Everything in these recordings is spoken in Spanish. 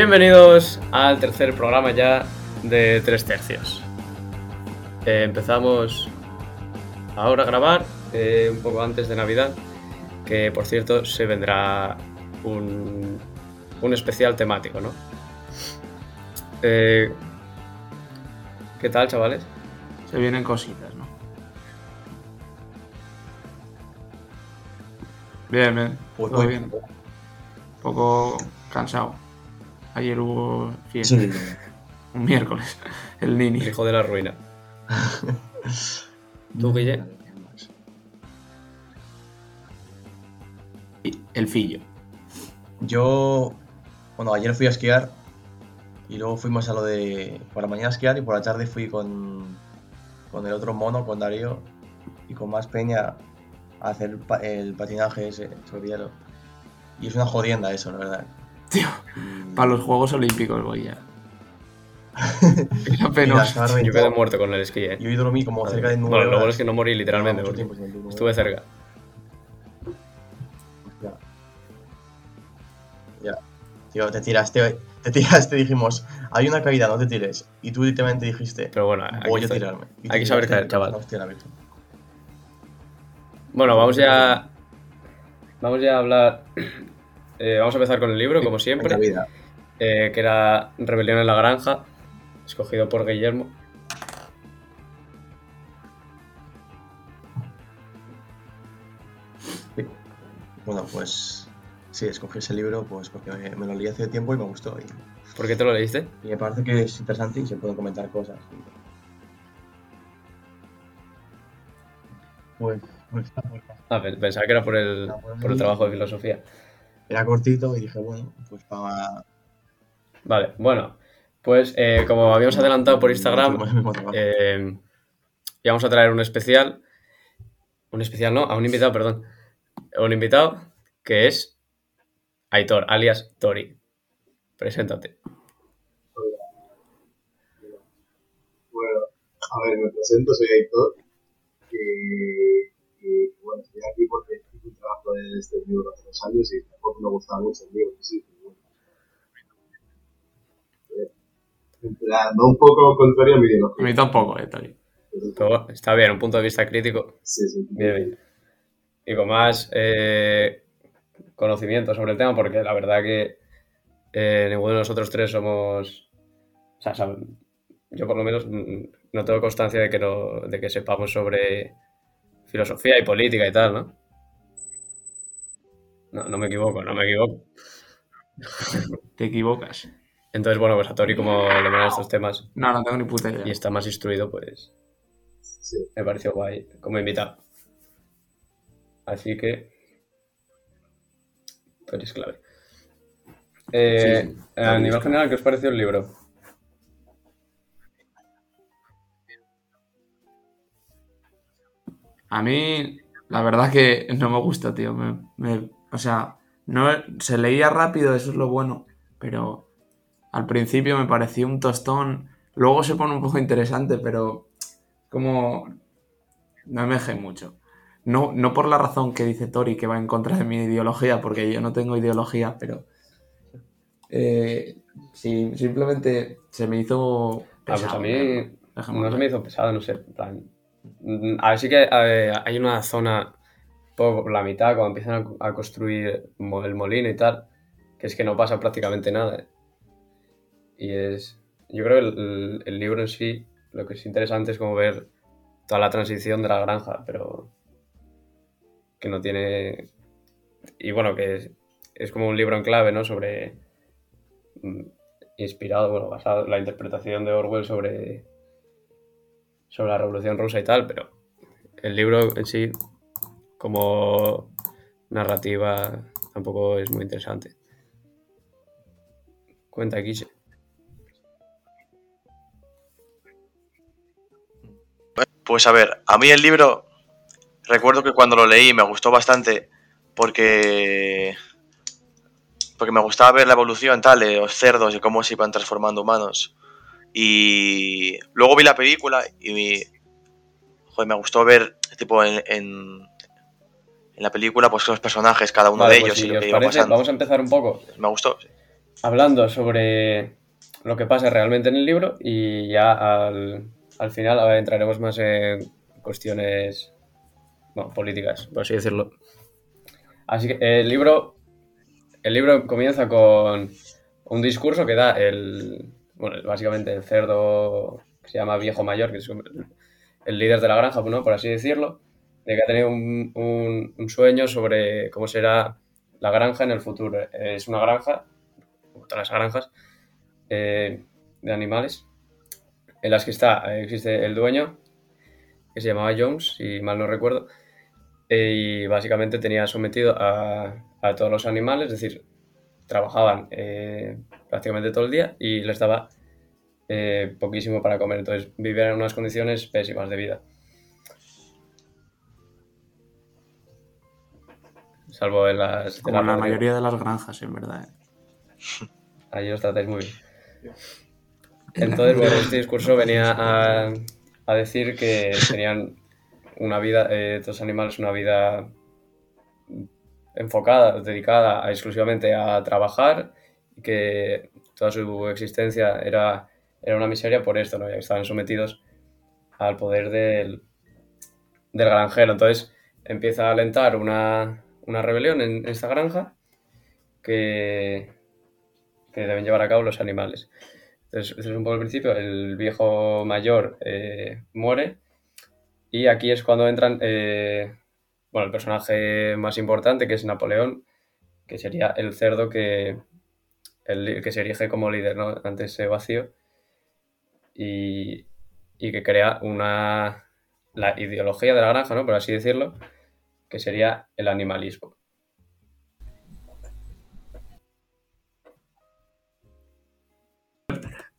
Bienvenidos al tercer programa ya de Tres Tercios. Eh, empezamos ahora a grabar, eh, un poco antes de Navidad, que por cierto se vendrá un, un especial temático, ¿no? Eh, ¿Qué tal, chavales? Se vienen cositas, ¿no? Bien, bien. Pues muy bien. Un poco cansado. Ayer hubo fiesta. Sí. Un miércoles. El El Nini. hijo de la ruina. ¿Tú, Guille? Y El Fillo. Yo, bueno, ayer fui a esquiar y luego fuimos a lo de por la mañana a esquiar y por la tarde fui con, con el otro mono, con Darío y con más peña a hacer pa- el patinaje ese sobre hielo. Y es una jodienda eso, la verdad. Tío, para los Juegos Olímpicos voy ya. Era penoso. Yo quedé muerto con el esquí, ¿eh? Y hoy dormí como cerca de nueve Bueno, lo bueno es que no morí literalmente, porque estuve cerca. Ya. Ya. Tío, te tiraste, te tiraste, dijimos, hay una caída, no te tires. Y tú literalmente dijiste, Pero bueno, voy a tirarme. Hay que saber caer, chaval. hostia, la Virgen. Bueno, vamos ya. Vamos ya a hablar. Eh, vamos a empezar con el libro, como siempre. Eh, que era Rebelión en la Granja, escogido por Guillermo. Bueno, pues sí, escogí ese libro pues porque me, me lo leí hace tiempo y me gustó. Y, ¿Por qué te lo leíste? y me parece que es interesante y se pueden comentar cosas. Pues, pues está muy fácil. Ah, pe- pensaba que era por el, por el trabajo de filosofía. Era cortito y dije, bueno, pues para... Vale, bueno, pues eh, como habíamos adelantado por Instagram, eh, íbamos a traer un especial. Un especial, no, a un invitado, perdón. Un invitado que es Aitor, alias Tori. Preséntate. Bueno, a ver, me presento, soy Aitor. Y, y, bueno, estoy aquí porque trabajo de este libro hace dos años y tampoco me gustaba mucho el libro. Sí, pero bueno. Eh, En plan, va un poco contrario a mi A ideología. mí tampoco, eh. Pero bueno, está bien, un punto de vista crítico. Sí, sí. Bien, bien. Y con más eh, conocimiento sobre el tema, porque la verdad que eh, ninguno de nosotros tres somos. O sea, yo por lo menos mm, no tengo constancia de que, no, de que sepamos sobre filosofía y política y tal, ¿no? No, no me equivoco, no me equivoco. Te equivocas. Entonces, bueno, pues a Tori, como le molan estos temas No, no tengo ni puta idea. y está más instruido, pues Sí. me pareció guay como invitado. Así que. Tú eres clave. Eh, Sí, sí. a nivel general, ¿qué os pareció el libro? A mí, la verdad que no me gusta, tío. Me- me- o sea, no, se leía rápido, eso es lo bueno. Pero al principio me pareció un tostón. Luego se pone un poco interesante, pero como no me dejé mucho. No, no por la razón que dice Tori, que va en contra de mi ideología, porque yo no tengo ideología, pero eh, sí, simplemente se me hizo... Ah, pues pesado, a mí no se me hizo pesado, no sé. en plan, mm, A ver, sí que hay una zona, la mitad, cuando empiezan a, construir el molino y tal, que es que no pasa prácticamente nada. eh. Y es. Yo creo que el libro en sí, lo que es interesante es como ver toda la transición de la granja, pero que no tiene. Y bueno, que es, es como un libro en clave, ¿no? Sobre. mm, Inspirado, bueno, basado en la interpretación de Orwell sobre sobre la Revolución Rusa y tal, pero el libro en sí, como narrativa, tampoco es muy interesante. Cuenta, Quiche. Pues a ver, a mí el libro, recuerdo que cuando lo leí me gustó bastante porque porque me gustaba ver la evolución tal de los cerdos y cómo se iban transformando humanos. Y luego vi la película y mi- joder, me gustó ver tipo en, en la película pues los personajes, cada uno Vale, de pues ellos si y lo que parece, pasando. vamos a empezar un poco. Me gustó. sí. hablando sobre lo que pasa realmente en el libro y ya al, al final a ver, entraremos más en cuestiones bueno, políticas, por así decirlo. Así que el libro, el libro comienza con un discurso que da el, bueno, básicamente el cerdo que se llama Viejo Mayor, que es el líder de la granja, ¿no? por así decirlo, de que ha tenido un, un- un sueño sobre cómo será la granja en el futuro. Es una granja, todas las granjas, eh, de animales, en las que está, existe el dueño, que se llamaba Jones, si mal no recuerdo, eh, y básicamente tenía sometido a, a todos los animales, es decir, trabajaban eh, prácticamente todo el día y les daba eh, poquísimo para comer, entonces vivían en unas condiciones pésimas de vida. Salvo en las... Como la mayoría de las granjas, en verdad. ¿eh? Ahí os tratáis muy bien. Entonces, bueno, este discurso venía a, a decir que tenían una vida, eh, estos animales, una vida enfocada, dedicada a- exclusivamente a trabajar y que toda su existencia era, era una miseria por esto, ¿no? Ya que estaban sometidos al poder del, del granjero. Entonces empieza a alentar una, una rebelión en esta granja que, deben llevar a cabo los animales. Entonces, ese es un poco el principio. El viejo mayor eh, muere y aquí es cuando entran, eh, bueno, el personaje más importante que es Napoleón, que sería el cerdo que, el, que se erige como líder, ¿no? Ante ese vacío y, y que crea una, la ideología de la granja, ¿no? Por así decirlo, que sería el animalismo.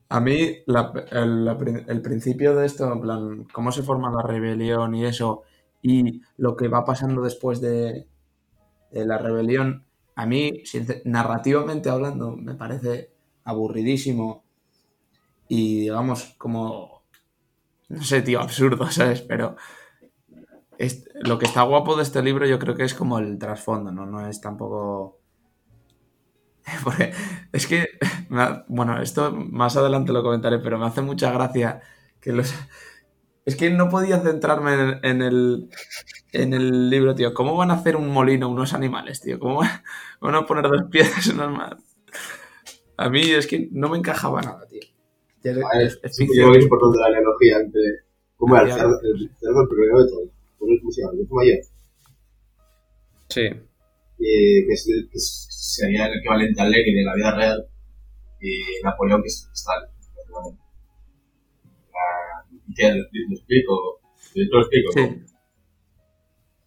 A mí, el, principio de esto, en plan, cómo se forma la rebelión y eso, y lo que va pasando después de, de la rebelión, a mí, narrativamente hablando, me parece aburridísimo y, digamos, como, no sé, tío, absurdo, ¿sabes? Pero es- lo que está guapo de este libro yo creo que es como el trasfondo, ¿no? No es tampoco... Porque es que, bueno, esto más adelante lo comentaré, pero me hace mucha gracia que los... Es que no podía centrarme en, en el, en el libro, tío. ¿Cómo van a hacer un molino unos animales, tío? ¿Cómo van a poner dos piedras en manos? A mí es que no me encajaba nada, tío. Ya es- es- es sí yo es importante la analogía entre cómo era el cerdo, el cerdo primero de todo. ¿Cómo cómo se llama? El viejo mayor. Sí, eh, que, es, el- que es- sería el equivalente al Lenin de la vida real, y Napoleón, que es Stalin. Ah, ¿y ¿Qué? ¿Lo explico? Yo te lo explico. ¿no?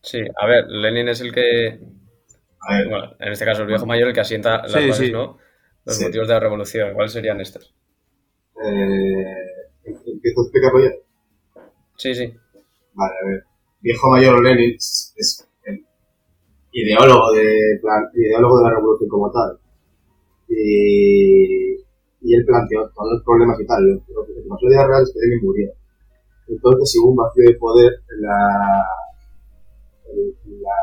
Sí, sí. A ver, Lenin es el que, A ver, bueno, en este caso el viejo mayor, el que asienta las Sí, bases, sí. ¿no? Los Sí. motivos de la revolución. ¿Cuáles serían estos? eh, ¿empiezo a explicarlo ya? Sí, sí. Vale, a ver. Viejo mayor Lenin es, el ideólogo de, ideólogo de la revolución como tal. Y, él planteó todos los problemas y tal. Lo, que pasó vida real es que Lenin murió. Entonces hubo un vacío de poder en la. En la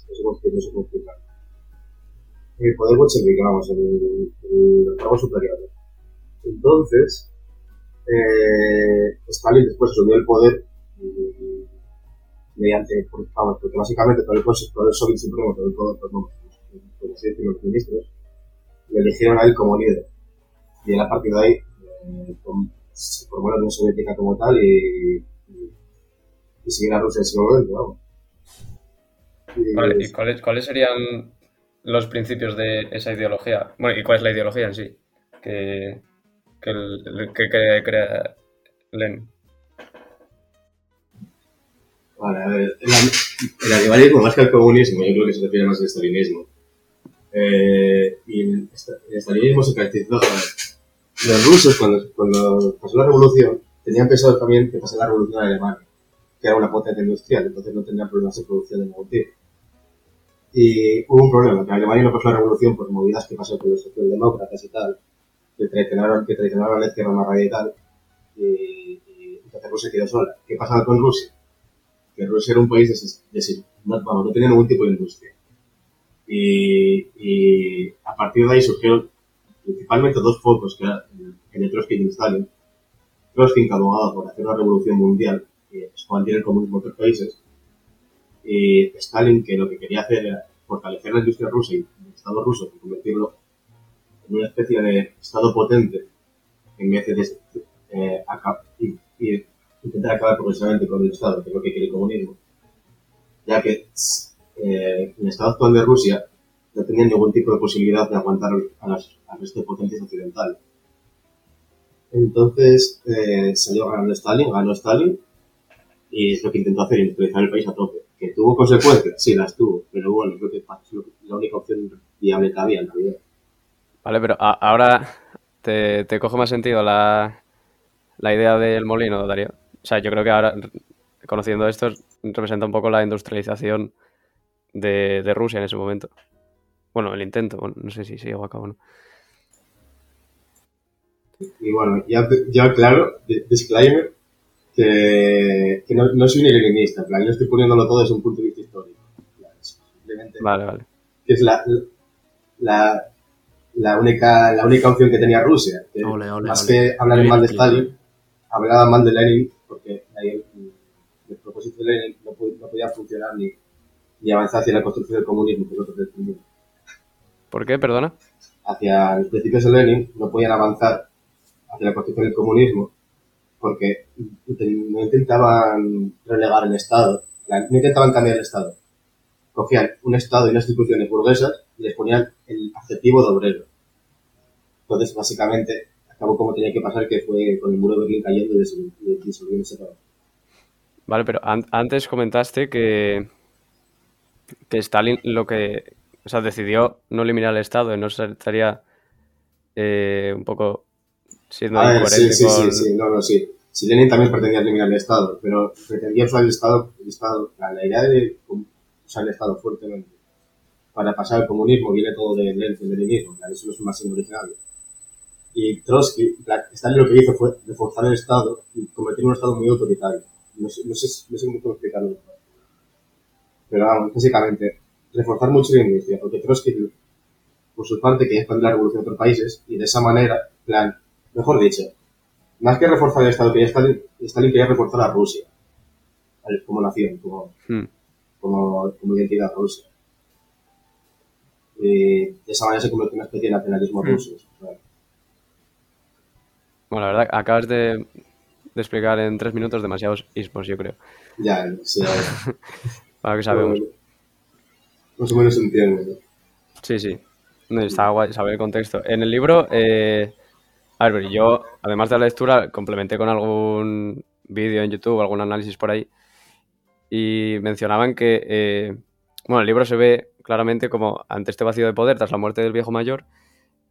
no sé cómo no explicar. El poder bolchevique, vamos, el, los cargos superiores. Entonces, eh, Stalin después asumió el poder mediante, pues, vamos, porque básicamente todo el poder, todo el Soviet Supremo, todo el pues, decirlo, los ministros, le eligieron a él como líder. Y él a partir de ahí eh, com- se formó la Unión Soviética como tal y, y, y sigue la Rusia en ese momento, vamos. Vale, ¿y cuáles, cuáles serían los principios de esa ideología? Bueno, ¿y cuál es la ideología en sí? Que, que, el- que- que crea Lenin. Vale, a ver, el, el animalismo más que el comunismo, yo creo que se refiere más al estalinismo. Eh, y el, esta- el estalinismo se caracterizó. a ver, Los rusos, cuando, cuando pasó la revolución, tenían pensado también que pasara la revolución en Alemania, que era una potencia industrial, entonces no tenían problemas de producción de ningún tipo. Y hubo un problema, que Alemania no pasó la revolución por movidas que pasó con los socialdemócratas y tal, que traicionaron, que traicionaron a la izquierda más radical, y, y entonces Rusia quedó sola. ¿Qué pasaba con Rusia? Que Rusia era un país deses- no, tenía ningún tipo de industria. Y, y a partir de ahí surgieron principalmente dos focos, que de Trotsky y Stalin. Trotsky, que por hacer una revolución mundial y expandir el comunismo a otros países, y Stalin, que lo que quería hacer era fortalecer la industria rusa y el Estado ruso y convertirlo en una especie de Estado potente en vez de eh, y intentar acabar progresivamente con el Estado, que es que quiere el comunismo, ya que eh, el Estado actual de Rusia no tenía ningún tipo de posibilidad de aguantar a las, al resto occidentales. Entonces eh, salió ganando Stalin, ganó Stalin, y es lo que intentó hacer, industrializar el país a tope. Que tuvo consecuencias, sí, las tuvo, pero bueno, lo que, es la única opción viable que había en realidad. Vale, pero ahora te, te coge más sentido la, la idea del molino, Darío. O sea, yo creo que ahora, conociendo esto, representa un poco la industrialización de, de Rusia en ese momento. Bueno, el intento, bueno, no sé si se llegó a cabo o no. Y bueno, ya, ya claro, di- disclaimer, que, que no, no soy ni leninista, en plan, yo estoy poniéndolo todo desde un punto de vista histórico. Plan, Simplemente Vale, vale. que es la, la, la, única, la única opción que tenía Rusia. Que Ole, ole, más ole. que hablar mal de Stalin, hablaba mal de Lenin, no, no podía funcionar ni, ni avanzar hacia la construcción del comunismo, que pretendía. ¿Por qué? Perdona. hacia los principios de Lenin no podían avanzar hacia la construcción del comunismo porque no intentaban relegar el Estado, no intentaban cambiar el Estado. Cogían un Estado y unas instituciones burguesas y les ponían el adjetivo de obrero. Entonces, básicamente, acabó como tenía que pasar, que fue con el muro de Berlín cayendo y disolviéndose todo. Vale, pero an- antes comentaste que, que Stalin lo que, o sea, decidió no eliminar el Estado y no estaría eh, un poco siendo ver, sí, incoherente sí, con... sí, sí, no, no, sí. Si Lenin también pretendía eliminar el Estado, pero pretendía usar el Estado, el Estado, la, idea de usar el Estado fuertemente para pasar al comunismo viene todo de Lenin, del leninismo, claro, eso no es un máximo originario. Y Trotsky, Stalin lo que hizo fue reforzar el Estado y convertirlo en un Estado muy autoritario. No sé, no sé, no sé cómo explicarlo mejor. Pero vamos, básicamente, reforzar mucho la industria, porque Trotsky, por su parte, quería expandir la revolución a otros países y de esa manera, plan, mejor dicho, más que reforzar el Estado, quería Stalin, Stalin quería reforzar a Rusia como nación, como, Hmm. como, como identidad rusa. Y de esa manera se convirtió en una especie de nacionalismo Mm. ruso. Bueno, la verdad, acabas de, de explicar en tres minutos demasiados ismos, yo creo. ya, sí, a ver, Para que sabemos. Más o menos se entiende. ¿no? Sí, sí. No, Está guay saber el contexto. En el libro, eh, a ver, yo, además de la lectura, complementé con algún vídeo en YouTube, algún análisis por ahí, y mencionaban que, eh, bueno, el libro se ve claramente como ante este vacío de poder, tras la muerte del viejo mayor,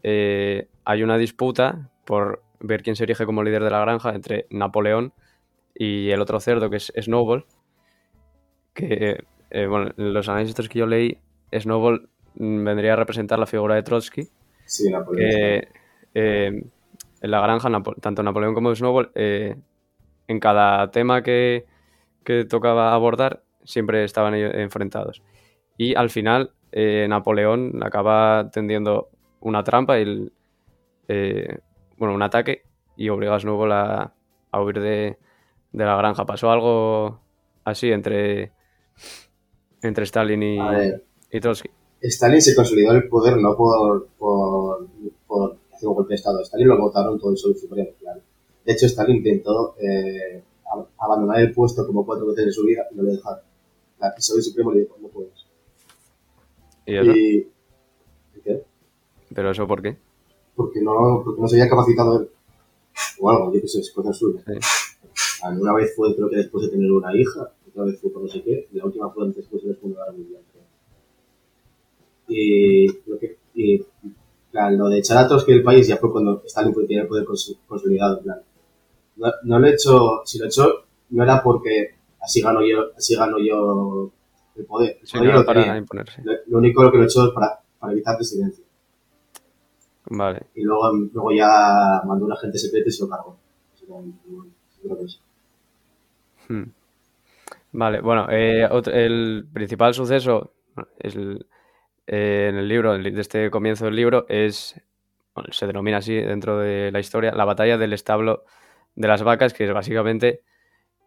eh, hay una disputa por ver quién se erige como líder de la granja entre Napoleón y el otro cerdo, que es Snowball, que, eh, bueno, en los análisis que yo leí, Snowball vendría a representar la figura de Trotsky, Sí, Napoleón. que eh, en la granja, tanto Napoleón como Snowball, eh, en cada tema que, que tocaba abordar, siempre estaban ellos enfrentados. Y al final, Napoleón acaba tendiendo una trampa, y el- bueno, un ataque, y obliga a Snowball a, huir de, de la granja. Pasó algo así entre, entre Stalin y, A ver, y Trotsky. Stalin se consolidó el poder no por, por, por hacer un golpe de Estado. Stalin lo votaron todo el Sol Supremo, claro. De hecho, Stalin intentó eh, ab- abandonar el puesto como cuatro veces en su vida y no le dejaron. La el Sol Supremo le dijo, no puedes. ¿Y eso? Y, ¿y qué? ¿Pero eso por qué? Porque no, porque no se había capacitado él. O algo, yo qué sé, es cosa suya. Sí. Ah, Una vez fue, creo que después de tener una hija, otra vez fue por no sé qué, y la última fue después de la Segunda Guerra Mundial, creo. Y, lo que, y plan, lo de echar a Trotsky del país ya fue cuando Stalin tenía el poder cons- consolidado. plan. No, no lo he hecho, si lo he hecho, no era porque así gano yo, así gano yo el poder. El Sí, poder no, lo para imponerse. Lo, lo único que lo he hecho es para, para evitar disidencia. Vale. Y luego, luego ya mandó un agente secreto y se lo cargó. Hmm. Vale, bueno, eh, otro- el principal suceso es el- eh, en el libro, de este comienzo del libro, es bueno, se denomina así dentro de la historia, la batalla del establo de las vacas, que es básicamente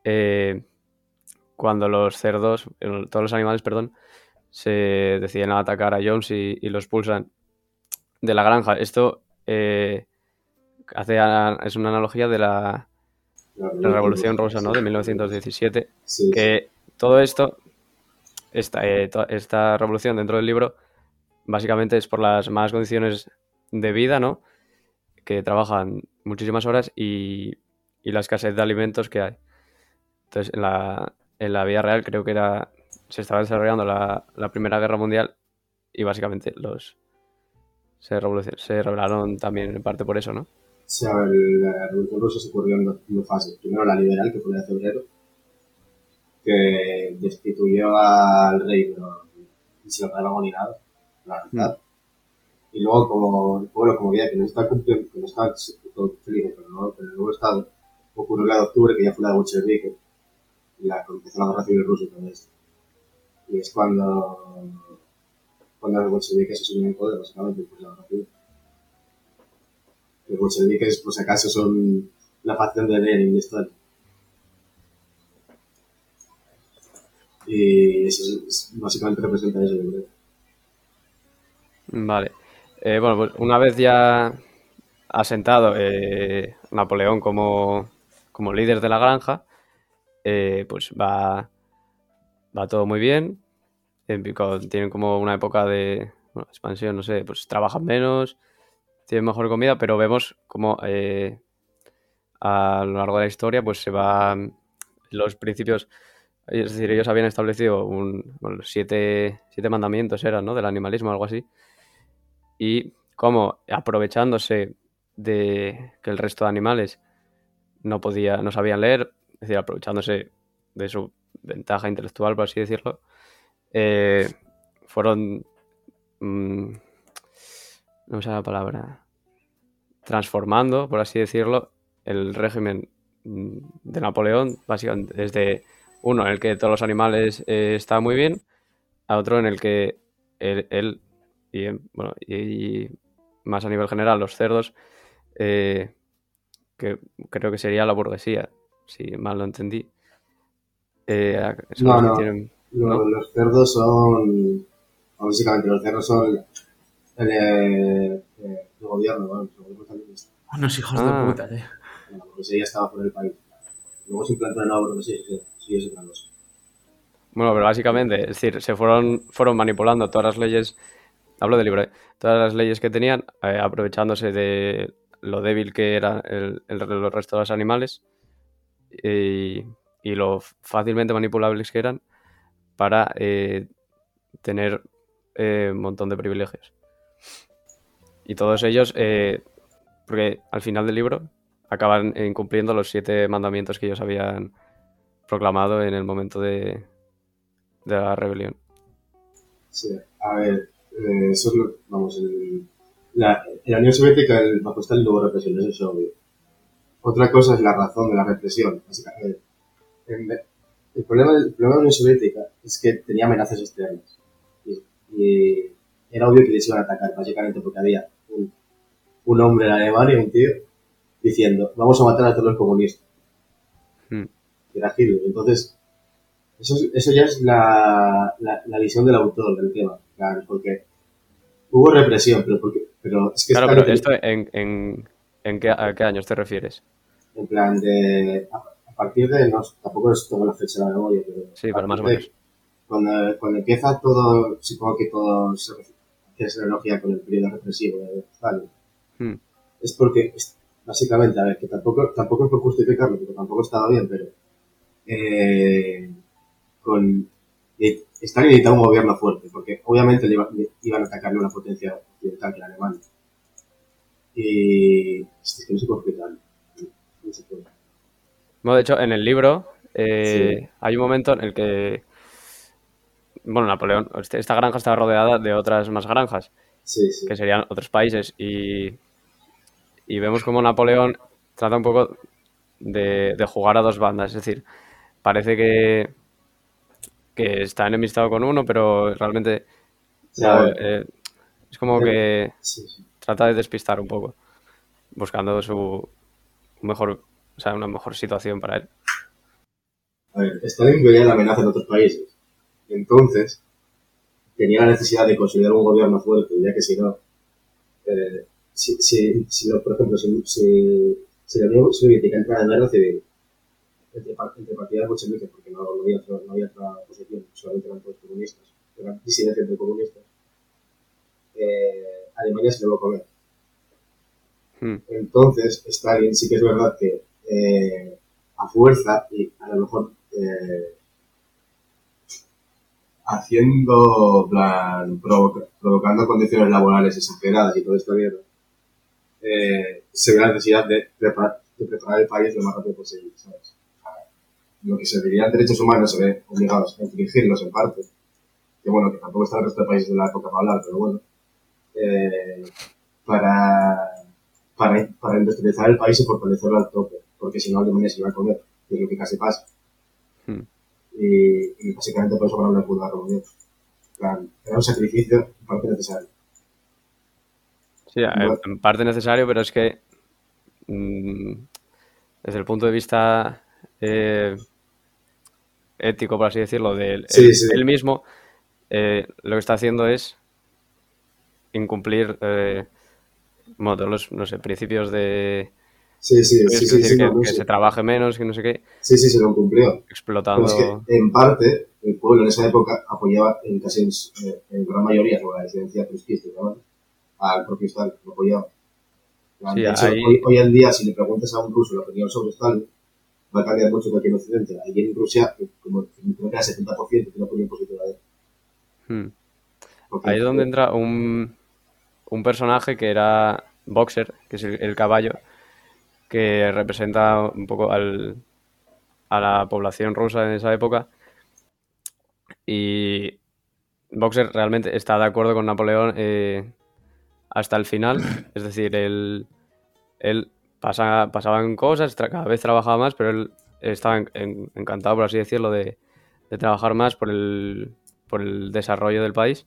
eh, cuando los cerdos, todos los animales, perdón, se deciden a atacar a Jones y, y los pulsan de la granja. Esto eh, hace, a- es una analogía de la, la Revolución Rosa, ¿no? De 1917 Sí, que todo esto, esta, eh, esta revolución dentro del libro, básicamente es por las malas condiciones de vida, ¿no? Que trabajan muchísimas horas y, y la escasez de alimentos que hay. Entonces, en la, en la vida real creo que era, se estaba desarrollando la, la Primera Guerra Mundial y básicamente los se, se rebelaron también en parte por eso, ¿no? Sí, a ver, la Revolución Rusa se ocurrió en dos, fases. Primero la liberal, que fue la de febrero, que destituyó al rey, pero ni se lo pagaba ni nada, la verdad. Y luego, como el pueblo, como veía que no está cumpliendo, que no está feliz el nuevo, con el nuevo Estado, ocurrió la de octubre, que ya fue la de Bolchevique, y la empezó la guerra civil rusa y todo esto. Y es cuando, cuando los bolcheviques se subieron al poder, básicamente, de la civil. Los bolcheviques, por si acaso, son la facción de Lenin de Stalin. Y eso es, es- básicamente representa eso, yo creo. Vale. Eh, bueno, pues una vez ya asentado eh, Napoleón como, como líder de la granja, eh, pues va, va todo muy bien. Tienen como una época de expansión, no sé, pues trabajan menos, tienen mejor comida, pero vemos como eh, a lo largo de la historia pues se van los principios, es decir, ellos habían establecido un, bueno, siete, siete mandamientos eran, ¿no? Del animalismo, algo así y como aprovechándose de que el resto de animales no podía, no sabían leer, es decir, aprovechándose de su ventaja intelectual, por así decirlo, eh, fueron, mm, no me sale la palabra, transformando, por así decirlo, el régimen mm, de Napoleón, básicamente desde uno en el que todos los animales eh, estaban muy bien, a otro en el que él, él y, bueno, y, y más a nivel general los cerdos, eh, que creo que sería la burguesía, si mal lo entendí. Eh, No, no. tienen- ¿No? Los cerdos son. Básicamente, los cerdos son el, eh, eh, el gobierno, bueno, el es- Unos hijos Ah. de puta, tío. la burguesía estaba por el país. Luego se implantó de nuevo burguesía, sí, sí, es otra cosa. Bueno, pero básicamente, es decir, se fueron, fueron manipulando todas las leyes, hablo del libro, ¿eh? todas las leyes que tenían, eh, aprovechándose de lo débil que era el, el, los restos de los animales y, y lo fácilmente manipulables que eran para eh, tener eh, un montón de privilegios. Y todos ellos, eh, porque al final del libro acaban incumpliendo los siete mandamientos que ellos habían proclamado en el momento de, la rebelión. Sí, a ver, eso es lo. Vamos, el, la, la Unión Soviética el, bajo Stalin no hubo represión, eso es obvio. Otra cosa es la razón de la represión. En- el, problema, el problema de la Unión Soviética es que tenía amenazas externas. Y, y era obvio que les iban a atacar, básicamente porque había un, un hombre en Alemania, un tío, diciendo, vamos a matar a todos los comunistas. Hmm. Era Hitler. Entonces, eso, es- eso ya es la, la, la visión del autor del tema, claro, porque hubo represión, pero, porque, pero es que Claro, pero esto en, en, en qué, a qué años te refieres? En plan de. A, a partir de. No, tampoco es toda la fecha de la memoria, pero. Sí, pero más o de- menos. Cuando, cuando empieza todo. Supongo que todo se analogía con el periodo represivo de Stalin. Hmm. Es porque. es- Básicamente, a ver, que tampoco, tampoco es por justificarlo, porque tampoco estaba bien, pero. Eh, con. eh, Stalin necesitaba un gobierno fuerte, porque obviamente le iba- le iban a atacarle una potencia occidental que era Alemania. Y. Es que no sé cómo explicarlo. No sé cómo. Bueno, de hecho, en el libro eh, Sí. hay un momento en el que, bueno, Napoleón, este- esta granja estaba rodeada de otras más granjas, Sí, sí. que serían otros países, y, y vemos como Napoleón trata un poco de, de jugar a dos bandas, es decir, parece que, que está enemistado con uno, pero realmente eh, Es como que trata de despistar un poco, buscando su mejor, o sea, una mejor situación para él. A ver, Stalin veía la amenaza en otros países. Entonces, tenía la necesidad de consolidar un gobierno fuerte, ya que si no, eh, si, si, si lo- por ejemplo, si, si, si la Unión Soviética entra en guerra civil entre, entre partidarios bolcheviques, porque no, no, había, otra- no había otra oposición, solamente eran todos comunistas, eran disidencia entre comunistas, eh, Alemania se lo va a comer. Hmm. Entonces, Stalin sí que es verdad que eh, a fuerza y a lo mejor eh, haciendo, plan, provoca- provocando condiciones laborales exageradas y toda esta mierda, eh, se ve la necesidad de, prepar- de preparar el país lo más rápido posible, ¿sabes? Lo que se dirían derechos humanos se ve obligados a infringirlos en parte, que bueno, que tampoco está el resto de países de la época para hablar, pero bueno, para, para, para industrializar el país y fortalecerlo al tope, porque si no Alemania se iba a comer, que es lo que casi pasa. Hmm. Y, y básicamente por eso Segunda Guerra Mundial. En plan, Era un sacrificio en parte necesario. Sí, en parte necesario, pero es que mm, desde el punto de vista eh, ético, por así decirlo, de él, Sí, él- sí. él mismo, eh, lo que está haciendo es incumplir eh, bueno, todos los no sé, principios de Sí, sí, sí, sí, sí, que, no, que sí. se trabaje menos, que no sé qué, Sí, sí, se lo cumplió. explotando. Pero es que, en parte, el pueblo en esa época apoyaba en casi en, eh, gran mayoría sobre la disidencia trotskista, al propio Stalin, lo apoyaba. Sí, de hecho, ahí- hoy, hoy en día, si le preguntas a un ruso la opinión sobre Stalin, va a cambiar mucho que aquí en Occidente. Allí en Rusia, como creo que era 70% tiene opinión positiva de él. Hmm. Ahí es donde entra un, un personaje que era Boxer, que es el, el caballo, que representa un poco al, a la población rusa en esa época. Y Boxer realmente está de acuerdo con Napoleón eh, hasta el final. Es decir, él, él pasa, pasaban cosas, cada vez trabajaba más, pero él estaba en- en- encantado, por así decirlo, de, de trabajar más por el, por el desarrollo del país.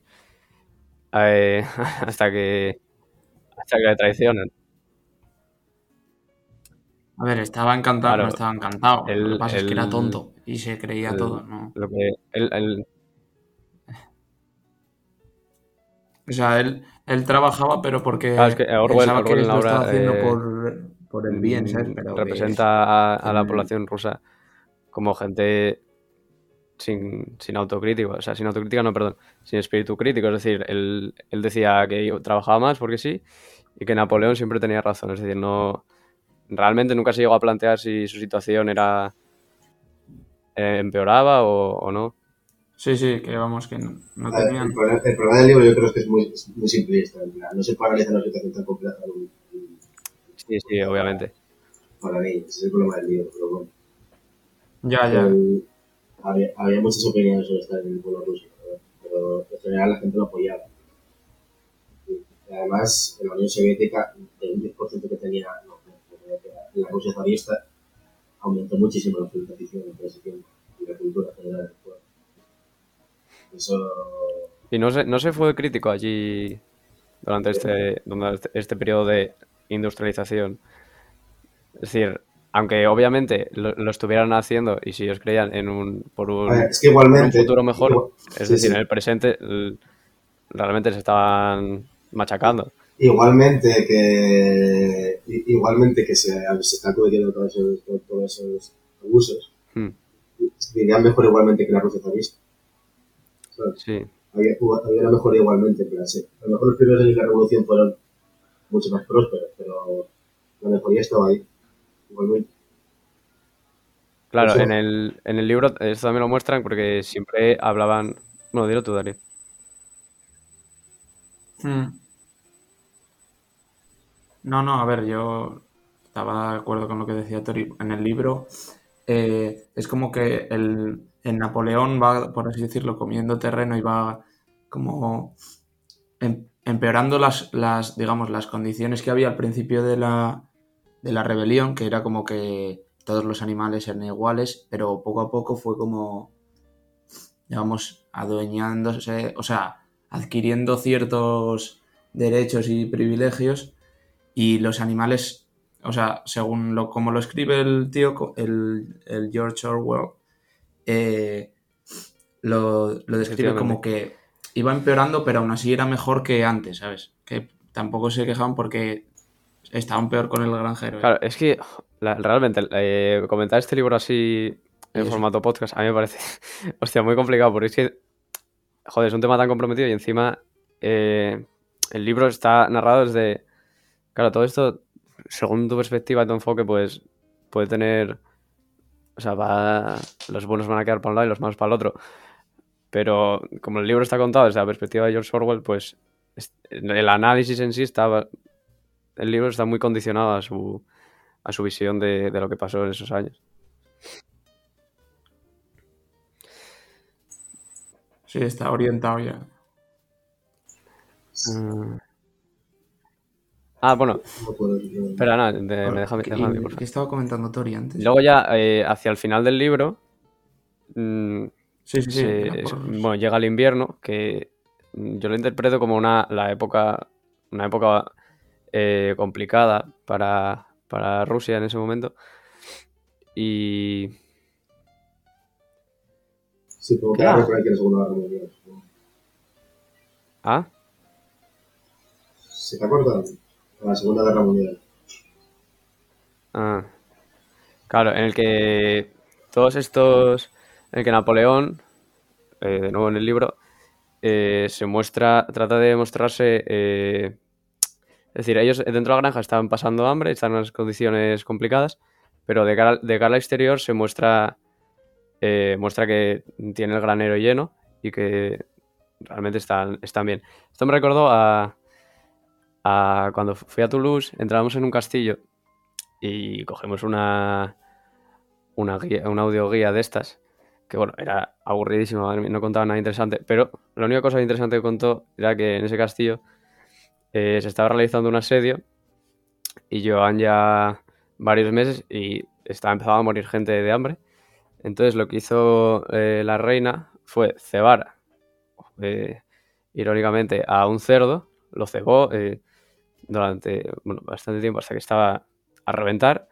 eh, hasta que hasta que le traicionan. A ver, estaba encantado, Claro, no estaba encantado. lo él- que pasa es que era tonto y se creía todo, ¿no? Lo que O sea, él, él trabajaba, pero porque Claro, es que Orwell- pensaba que Orwell lo estaba haciendo eh, por, por el bien, ¿sabes? mm, Pero que- representa a, a la población rusa como gente sin, sin autocrítico, o sea, sin autocrítica, no, perdón, sin espíritu crítico. Es decir, él, él decía que yo trabajaba más porque sí y que Napoleón siempre tenía razón. Es decir, no realmente nunca se llegó a plantear si su situación era eh, empeoraba o, o no. Sí, sí, que vamos, que no, no A ver, tenían... el, problema, el problema del libro yo creo que es muy, muy simplista. en plan, no se puede analizar una situación tan compleja un- Sí, sí, obviamente. para mí. Ese es el problema del libro, pero bueno. Ya, ya. El- había, había muchas opiniones sobre estar en el pueblo ruso, pero, en general la gente lo apoyaba. Y además, en la Unión Soviética, del 10% que tenía la Rusia zarista, aumentó muchísimo la alfabetización en ese tiempo y la cultura general del pueblo. Eso. Y no se, no se fue crítico allí durante este, durante este periodo de industrialización. Es decir, aunque obviamente lo, lo estuvieran haciendo y si ellos creían en un, por un, A ver, es que por un igualmente. futuro mejor, igual- es sí, decir, sí. en el presente realmente se estaban machacando. Igualmente que igualmente que se, se están cometiendo todos esos, todos esos abusos, Hmm, dirían mejor igualmente que la Rusia zarista. Sí, Había, había una mejora igualmente, pero sí. A lo mejor los primeros años de la revolución fueron mucho más prósperos, pero la mejoría estaba ahí. Igualmente. claro, Eso- en el, en el libro esto también lo muestran porque siempre hablaban... Bueno, dilo tú, Darío. Mm. No, no, a ver, yo estaba de acuerdo con lo que decía Tori. En el libro eh, es como que el, Napoleón va, por así decirlo, comiendo terreno y va como em- empeorando las, las, digamos, las condiciones que había al principio de la, de la rebelión, que era como que todos los animales eran iguales, pero poco a poco fue como, digamos, adueñándose, o sea, adquiriendo ciertos derechos y privilegios y los animales, o sea, según lo, como lo escribe el tío, el, el George Orwell, eh, lo, lo describe como que iba empeorando, pero aún así era mejor que antes, ¿sabes? Que tampoco se quejaban porque estaban peor con el granjero. ¿eh? Claro, es que la- realmente eh, comentar este libro así en Eso. formato podcast a mí me parece, hostia, muy complicado porque es que, joder, es un tema tan comprometido y encima eh, el libro está narrado desde, claro, todo esto, según tu perspectiva y tu enfoque, pues puede tener, o sea, va, los buenos van a quedar para un lado y los malos para el otro. Pero como el libro está contado desde la perspectiva de George Orwell, pues es- el análisis en sí está, el libro está muy condicionado a su, a su visión de, de lo que pasó en esos años. Sí, está orientado ya. Mm. Ah, bueno, No espera, nada, de- me deja, ¿Qué, déjame, por favor. qué estaba comentando Tori antes? Luego ya, eh, hacia el final del libro, mm, sí, sí, sí. se- por- bueno, llega el invierno, que yo lo interpreto como una, la época, una época eh, complicada para, para Rusia en ese momento. Y Sí, como que Claro. que la Segunda Guerra Mundial. ah, ¿Se te acuerda? La Segunda Guerra Mundial. Ah. Claro, en el que todos estos, en el que Napoleón, eh, de nuevo en el libro, eh, se muestra, trata de mostrarse, eh, es decir, ellos dentro de la granja estaban pasando hambre, están en unas condiciones complicadas, pero de cara, de cara al exterior se muestra, muestra que tiene el granero lleno y que realmente están, están bien. Esto me recordó a, cuando fui a Toulouse, entramos en un castillo y cogemos una, una, guía, audioguía de estas, que bueno, era mía, no contaba nada interesante, pero la única cosa interesante que contó era que en ese castillo eh, se estaba realizando un asedio y llevaban ya varios meses y estaba empezando a morir gente de hambre. Entonces lo que hizo eh, la reina fue cebar, eh, irónicamente, a un cerdo, lo cebó durante bueno, bastante tiempo hasta que estaba a reventar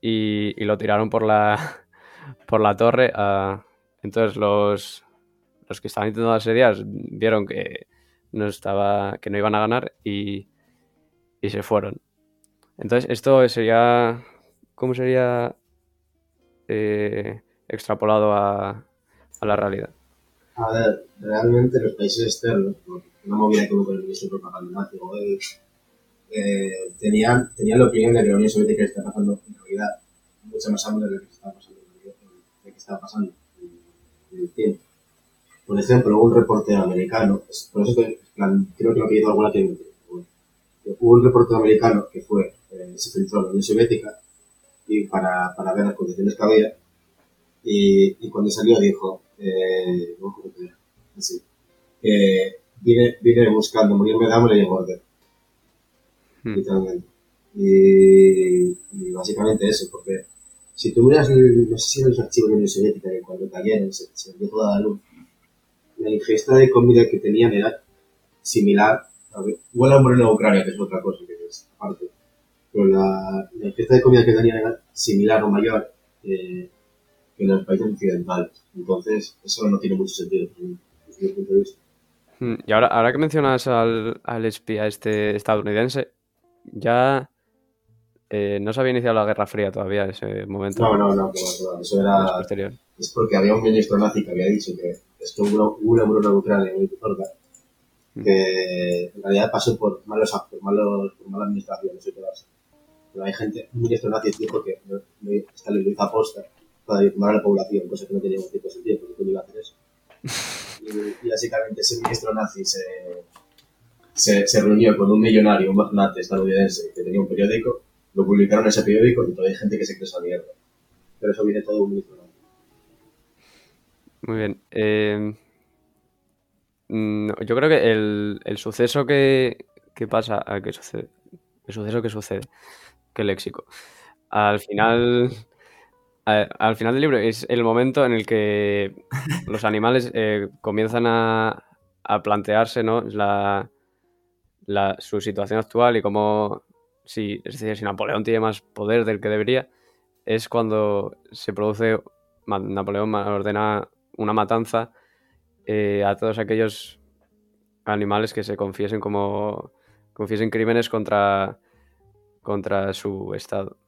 y, lo tiraron por la, por la torre. a- entonces los, los que estaban intentando asediar vieron que no, estaba, que no iban a ganar y, y se fueron. Entonces esto sería... ¿Cómo sería eh, extrapolado a, a la realidad? A ver, realmente los países externos, una movida hubo con el ministro Goebbels, eh, tenían, tenían la opinión de que la Unión Soviética está pasando en realidad mucha más hambre de lo que estaba pasando, de que estaba pasando en, el tiempo. Por ejemplo, un reportero americano, por eso creo que lo que hizo alguna que hubo un reportero americano que fue, eh, se filtró a la Unión Soviética y para, para ver las condiciones que había y, y cuando salió dijo, eh, así, que vine, vine buscando morirme de hambre y engordar, Hmm. literalmente. Y, y básicamente eso, porque si tú miras, no sé si en los archivos de la Unión Soviética, que cuando cayeron se, se dio toda la luz, la ingesta de comida que tenían era similar, a igual a en Ucrania, que es otra cosa, que es aparte, pero la, la ingesta de comida que tenían era similar o mayor eh, que en los países occidentales. Entonces, eso no tiene mucho sentido desde mi punto de vista. Mm, Y ahora, ahora que mencionas al, al espía este estadounidense, ya eh, no se había iniciado la Guerra Fría todavía en ese momento. No, no, no, eso es era. posterior. Es porque había un ministro nazi que había dicho que es que hubo una hambruna en Ucrania muy zorra, que en realidad pasó por malos actos, malos, por mala administración, no sé qué pasa. Pero hay gente, un ministro nazi dijo que no, no, lo hizo aposta para diezmar a la población, cosa que no tenía ningún tipo de sentido, porque no iba a hacer eso. Y, y básicamente ese ministro nazi se, se, se reunió con un millonario, un magnate estadounidense que tenía un periódico, lo publicaron en ese periódico y todavía hay gente que se cree esa mierda. Pero eso viene todo un nazi. Muy bien. mm, yo creo que el, el suceso que, que pasa, ah, que sucede, el suceso que sucede, qué léxico. Al final, al final del libro es el momento en el que los animales eh, comienzan a, a plantearse, ¿no? la, la, su situación actual y cómo, si, es decir, si Napoleón tiene más poder del que debería, es cuando se produce, Napoleón ordena una matanza eh, a todos aquellos animales que se confiesen como confiesen crímenes contra, contra su estado.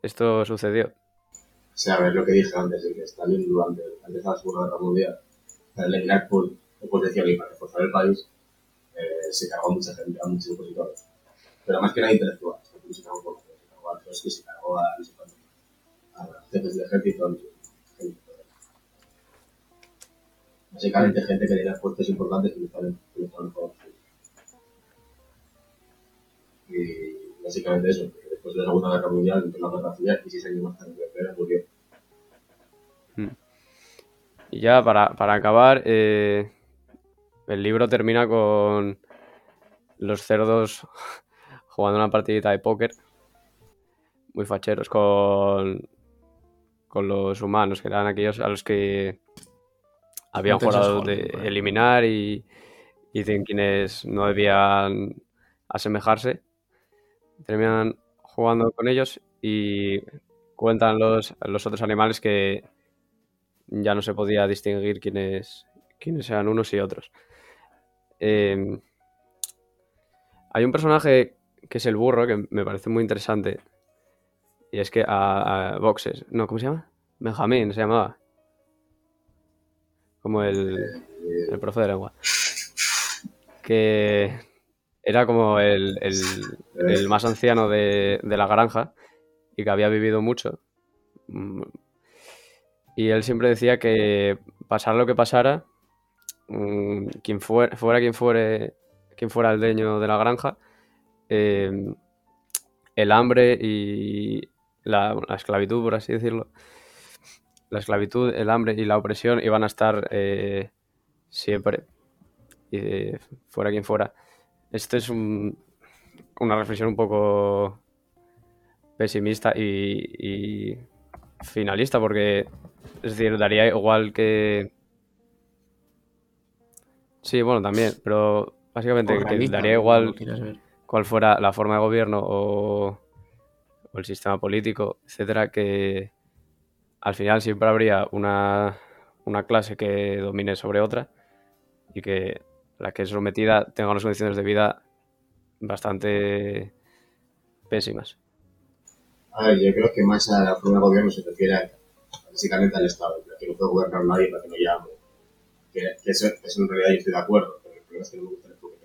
Esto sucedió. O sea, a ver lo que dije antes, de que Stalin durante antes de la Segunda Guerra Mundial, para eliminar oposición y para reforzar el país, eh, se cargó mucha gente, a muchos opositores. Pero más que nada intelectual, tampoco se cargó por se cargó a Trotsky, se cargó a, no jefes de ejército, no sé. Básicamente gente que tenía puestos importantes que no estaban no estaban todos. Y básicamente eso, después de la Segunda Guerra Mundial, entró la Guerra Civil y seis años más tarde, pero murió. Y ya para, para acabar, eh, el libro termina con los cerdos jugando una partidita de póker. Muy facheros con, con los humanos, que eran aquellos a los que habían jurado de eliminar y, y de quienes no debían asemejarse. Terminan jugando con ellos y cuentan los, los otros animales que ya no se podía distinguir quiénes, quiénes eran unos y otros. Eh, hay un personaje que es el burro, que me parece muy interesante. Y es que a, Boxes, no, ¿cómo se llama? Benjamín se llamaba. Como el, profe de lengua. Que era como el, el, el más anciano de, de la granja y que había vivido mucho. Mm, Y él siempre decía que pasara lo que pasara, mm, quien fuera, quien fuere, quien fuera el dueño de la granja, eh, el hambre y la, la esclavitud, por así decirlo, la esclavitud, el hambre y la opresión iban a estar eh, siempre, eh, fuera quien fuera. Esto es un- una reflexión un poco pesimista y, y finalista, porque es decir, daría igual que. Sí, bueno, también, pero básicamente que daría igual cuál fuera la forma de gobierno o, o el sistema político, etcétera, que al final siempre habría una, una clase que domine sobre otra y que la que es sometida tenga unas condiciones de vida bastante pésimas. A ver, yo creo que más a la forma de gobierno se refiere a- básicamente al Estado, que no puede gobernar nadie para que no llame. Que, que eso, eso en realidad yo estoy de acuerdo, pero el problema es que no me gusta el enfoque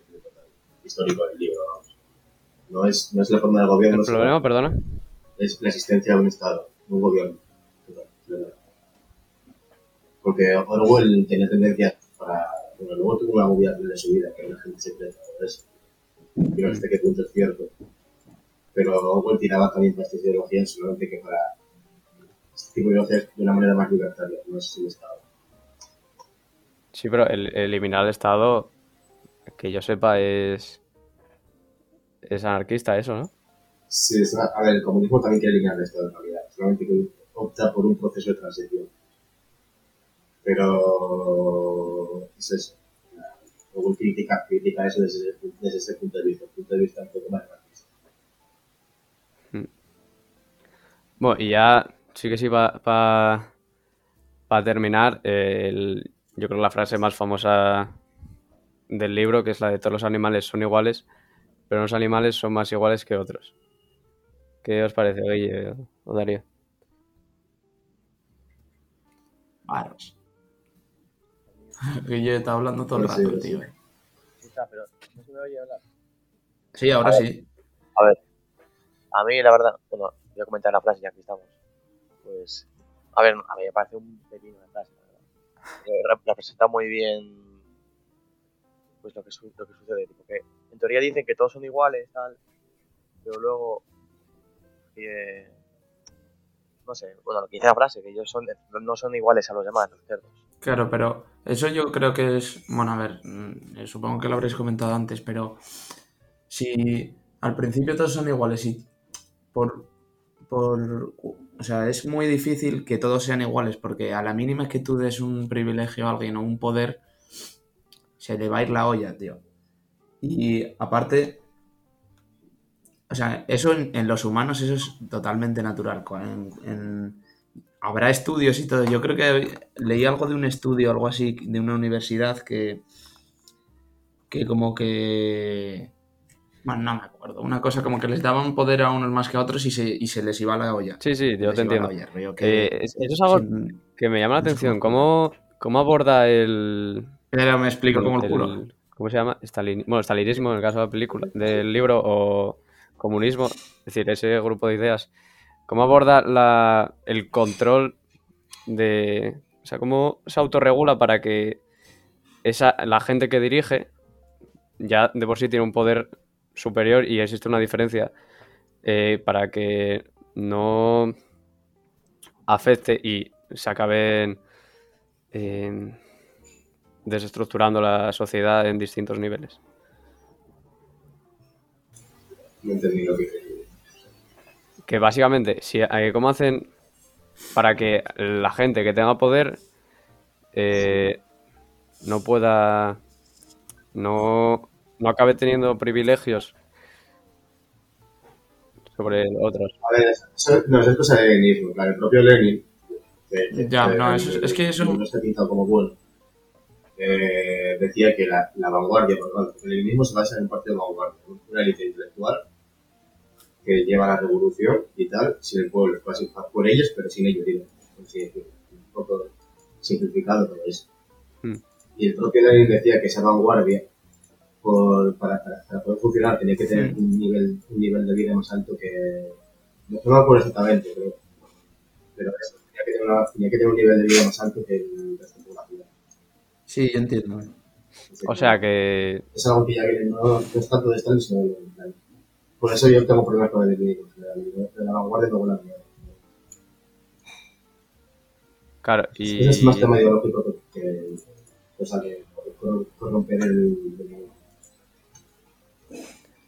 histórico del libro, vamos. No es, no es la forma de gobierno, ¿El sino problema, perdona? es la existencia de un Estado, de un gobierno. Porque Orwell tenía tendencia para... Bueno, luego tuvo una movida de su vida, que una gente secreta, por eso. Y no sé hasta qué punto es cierto. Pero Orwell tiraba también para estas ideologías solamente que para este tipo de ideologías de una manera más libertaria, no es un Estado. Sí, pero el, eliminar el Estado, que yo sepa, es. Es anarquista, eso, ¿no? Sí, es una- a ver, el comunismo también quiere eliminar el Estado en realidad, solamente que opta por un proceso de transición. Pero es eso. Orwell critica, critica eso desde, ese- desde ese punto de vista, un punto de vista un poco más anarquista. Bueno, y ya sí que sí, para terminar, eh, el- yo creo que la frase más famosa del libro, que es la de todos los animales son iguales, pero unos animales son más iguales que otros. ¿Qué os parece, Guille o Darío? Varos. Guille está hablando todo el Sí, rato, sí. tío. Escucha, pero no se me oye hablar. Sí, ahora sí. A ver, a mí la verdad, bueno, voy a comentar la frase ya que estamos. Pues, a ver, a mí me parece un pepino de frase, Representa muy bien pues lo que, sucede. Tipo en teoría dicen que todos son iguales, pero luego eh, no sé, bueno, lo que dice la frase, que ellos son, no son iguales a los demás, los cerdos. Claro, pero eso yo creo que es. Bueno, a ver, mm, eh, supongo que lo habréis comentado antes, pero si al principio todos son iguales y por, por. O sea, es muy difícil que todos sean iguales, porque a la mínima que tú des un privilegio a alguien o un poder, se le va a ir la olla, tío. Y aparte, o sea, eso en, los humanos eso es totalmente natural. habrá estudios y todo. Yo creo que leí algo de un estudio, algo así, de una universidad que, que como que... Bueno, no me acuerdo. Una cosa como que les daban poder a unos más que a otros y se, y se les iba la olla. Sí, sí, yo te entiendo. olla, rollo que- Eh, es- eso es algo sin- que me llama la atención. cómo- ¿Cómo, aborda el, Pero me explico como el el- culo. ¿Cómo se llama? Stalin, bueno, stalinismo en el caso de la película, del libro, o comunismo, es decir, ese grupo de ideas. ¿Cómo aborda la, el control de. O sea, cómo se autorregula para que esa, la gente que dirige ya de por sí tiene un poder superior y existe una diferencia eh, para que no afecte y se acaben eh, desestructurando la sociedad en distintos niveles. No entendí lo que Que básicamente, si, eh, ¿cómo hacen para que la gente que tenga poder eh, no pueda, no, no acabe teniendo privilegios sobre otros? A ver, eso, no, eso es cosa de leninismo. Claro, el propio Lenin. Ya, no, eso es- es que eso- No está pintado como bueno. eh, decía que la, la vanguardia, por el leninismo se basa en un partido de vanguardia, una élite intelectual que lleva la revolución y tal, sin el pueblo, casi por ellos, pero sin ellos, digo. Un poco simplificado, pero es. Hmm. Y el propio Lenin decía que esa vanguardia, por, para, para, para poder funcionar, tenía que tener Hmm. un, nivel, un nivel de vida más alto que. No me acuerdo exactamente, pero. Pero eso, tenía que, tener una- tenía que tener un nivel de vida más alto que el resto de la ciudad. Sí, yo entiendo. O sea que, Es algo que ya viene, no, no es tanto de Stalin, sino de. Por eso yo tengo problemas con el leninismo. o sea, De la vanguardia no buena mierda. claro, y... Eso es más tema ideológico que, que cosa que cor- corromper el, el-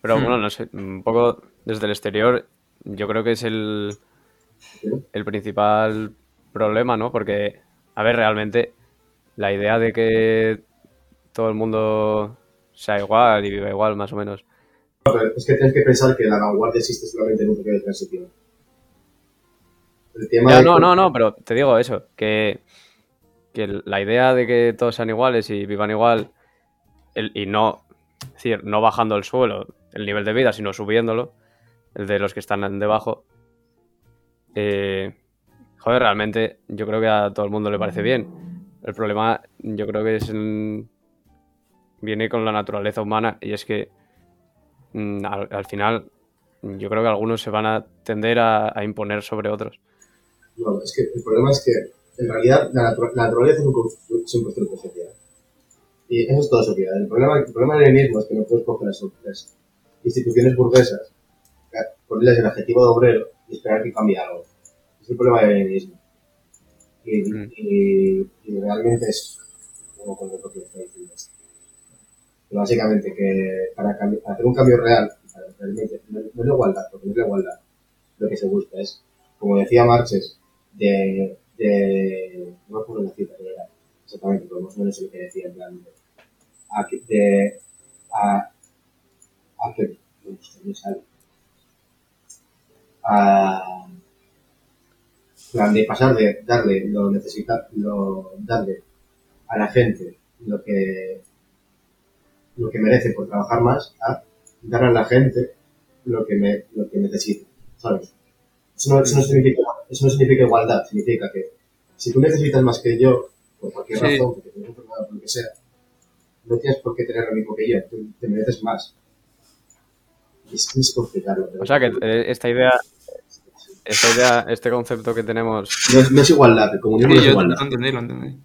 Pero Hmm. bueno, no sé, un poco desde el exterior, yo creo que es el, el principal problema, ¿no? Porque, a ver, realmente la idea de que todo el mundo sea igual y viva igual, más o menos. Es que tienes que pensar que la vanguardia existe solamente en un periodo de transición. El tema Ya, de- no, no, no, pero te digo eso, que, que la idea de que todos sean iguales y vivan igual el- y no, es decir, no bajando el suelo, el nivel de vida, sino subiéndolo, el de los que están debajo, eh, joder, realmente yo creo que a todo el mundo le parece bien. El problema yo creo que es en- viene con la naturaleza humana y es que mm, al, al final yo creo que algunos se van a tender a- imponer sobre otros. No, es que el problema es que en realidad la, natu- la naturaleza es un, constructo. Y eso es toda sociedad. El problema, el problema del es que no puedes coger las instituciones burguesas, ponerles el adjetivo de obrero y esperar que cambie algo. Es el problema del leninismo. Y, Mm. y- y realmente es como con lo que está diciendo esto. Que básicamente que para, hacer un cambio real, para realmente, no, no es la igualdad, porque no es la igualdad lo que se busca, es, como decía Marx, es de, de no me acuerdo la cita que era exactamente, pero más o menos es lo que decía, en plan, de, de pasar de darle lo necesita, lo, darle a la gente lo que, lo que merece por trabajar más, a dar a la gente lo que, me, lo que necesita, ¿sabes? Eso no, eso, no significa, eso no significa igualdad, significa que si tú necesitas más que yo, por cualquier Sí. razón, porque tienes enfermedad, por lo que sea, no tienes por qué tener lo mismo que yo, tú te mereces más. Es, pero- O sea que esta idea, esta idea, este concepto que tenemos no, es, no es igualdad, el comunismo Sí, no es igualdad. lo entendí, lo entendí.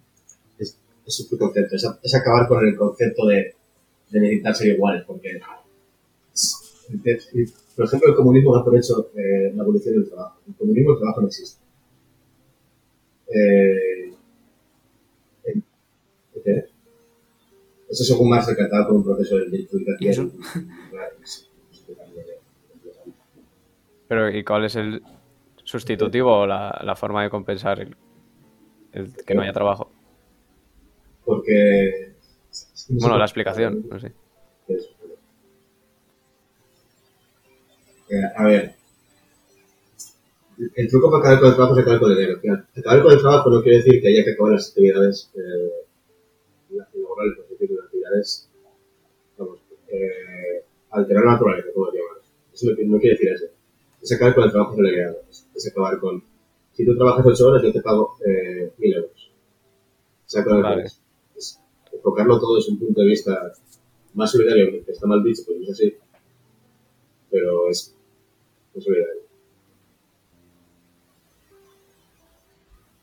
Es, es otro concepto, es, es acabar con el concepto de, de necesitar ser iguales, porque, por ejemplo, el comunismo da por hecho eh, la evolución del trabajo. El comunismo, el trabajo no existe. Eh, eh, ¿qué? Eso según Marx recatado por un proceso de ¿Y eso? identificación. Pero, ¿y cuál es el sustitutivo o la, la, forma de compensar el, que no haya trabajo? Porque. Bueno, la explicación, no sé. A ver. El truco para acabar con el trabajo es acabar con el dinero. Acabar con el trabajo no quiere decir que haya que acabar las actividades eh, laborales, las actividades, vamos, eh, alterar la naturaleza, como lo llaman. Eso no quiere decir eso. Es acabar con el trabajo delegado. Es, acabar con, si tú trabajas 8 horas, yo te pago eh, 1000 euros. Es acabar con eso. Es enfocarlo todo desde un punto de vista más solidario, que está mal dicho, pues no es así. Pero es, es solidario.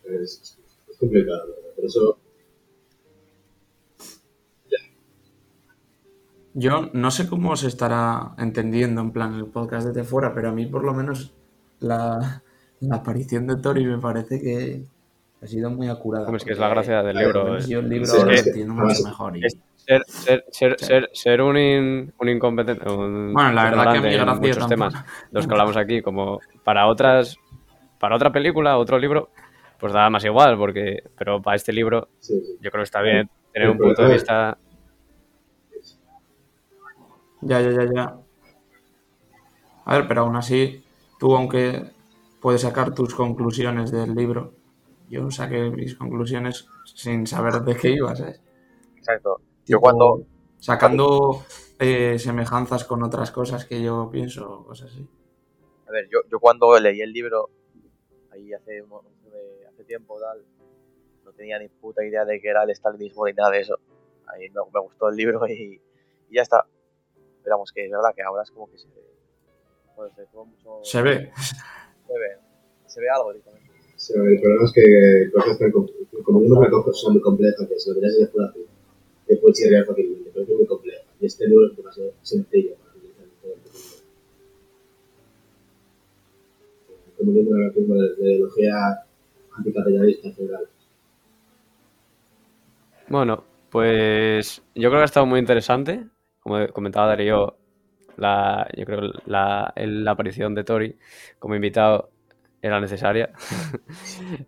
Es, es, es complicado, verdad. Por eso, Yo no sé cómo se estará entendiendo en plan el podcast desde fuera, pero a mí por lo menos la, la aparición de Tori me parece que ha sido muy acurada. Hombre, es que es la gracia del libro. Yo el libro Sí, lo entiendo mucho mejor. y- es- Ser, ser, ser, Sí. ser, ser un, in- un incompetente, un Bueno, la verdad que a mí en gracia muchos tampoco. temas, los que hablamos aquí, como para otras, para otra película, otro libro, pues da más igual, porque, pero para este libro sí, sí. yo creo que está bien tener un punto de vista. Ya, ya, ya, ya. A ver, pero aún así, tú aunque puedes sacar tus conclusiones del libro, yo saqué mis conclusiones sin saber de qué iba, ¿sabes? Exacto. Yo cuando- Sacando eh, semejanzas con otras cosas que yo pienso, cosas así. A ver, yo, yo cuando leí el libro, ahí hace, un- hace- hace tiempo tal, no tenía ni puta idea de que era el stalinismo ni nada de eso. Ahí me, me gustó el libro y, y ya está. Esperamos que es verdad que ahora es como que se ve. Bueno, se, ve mucho, Se ve. se ve. Se ve algo directamente. Sí, el problema es que cosas tan com- como uno que cosas son muy complejas, que si lo miras desde fuera te puede chirriar fácilmente, pero es muy compleja. Y este libro es demasiado sencillo para utilizar todo el mundo. Ahora mismo de, de ideología anticapitalista en general. Bueno, pues yo creo que ha estado muy interesante, como comentaba Darío, la, yo creo que la, el- la aparición de Tori como invitado era necesaria.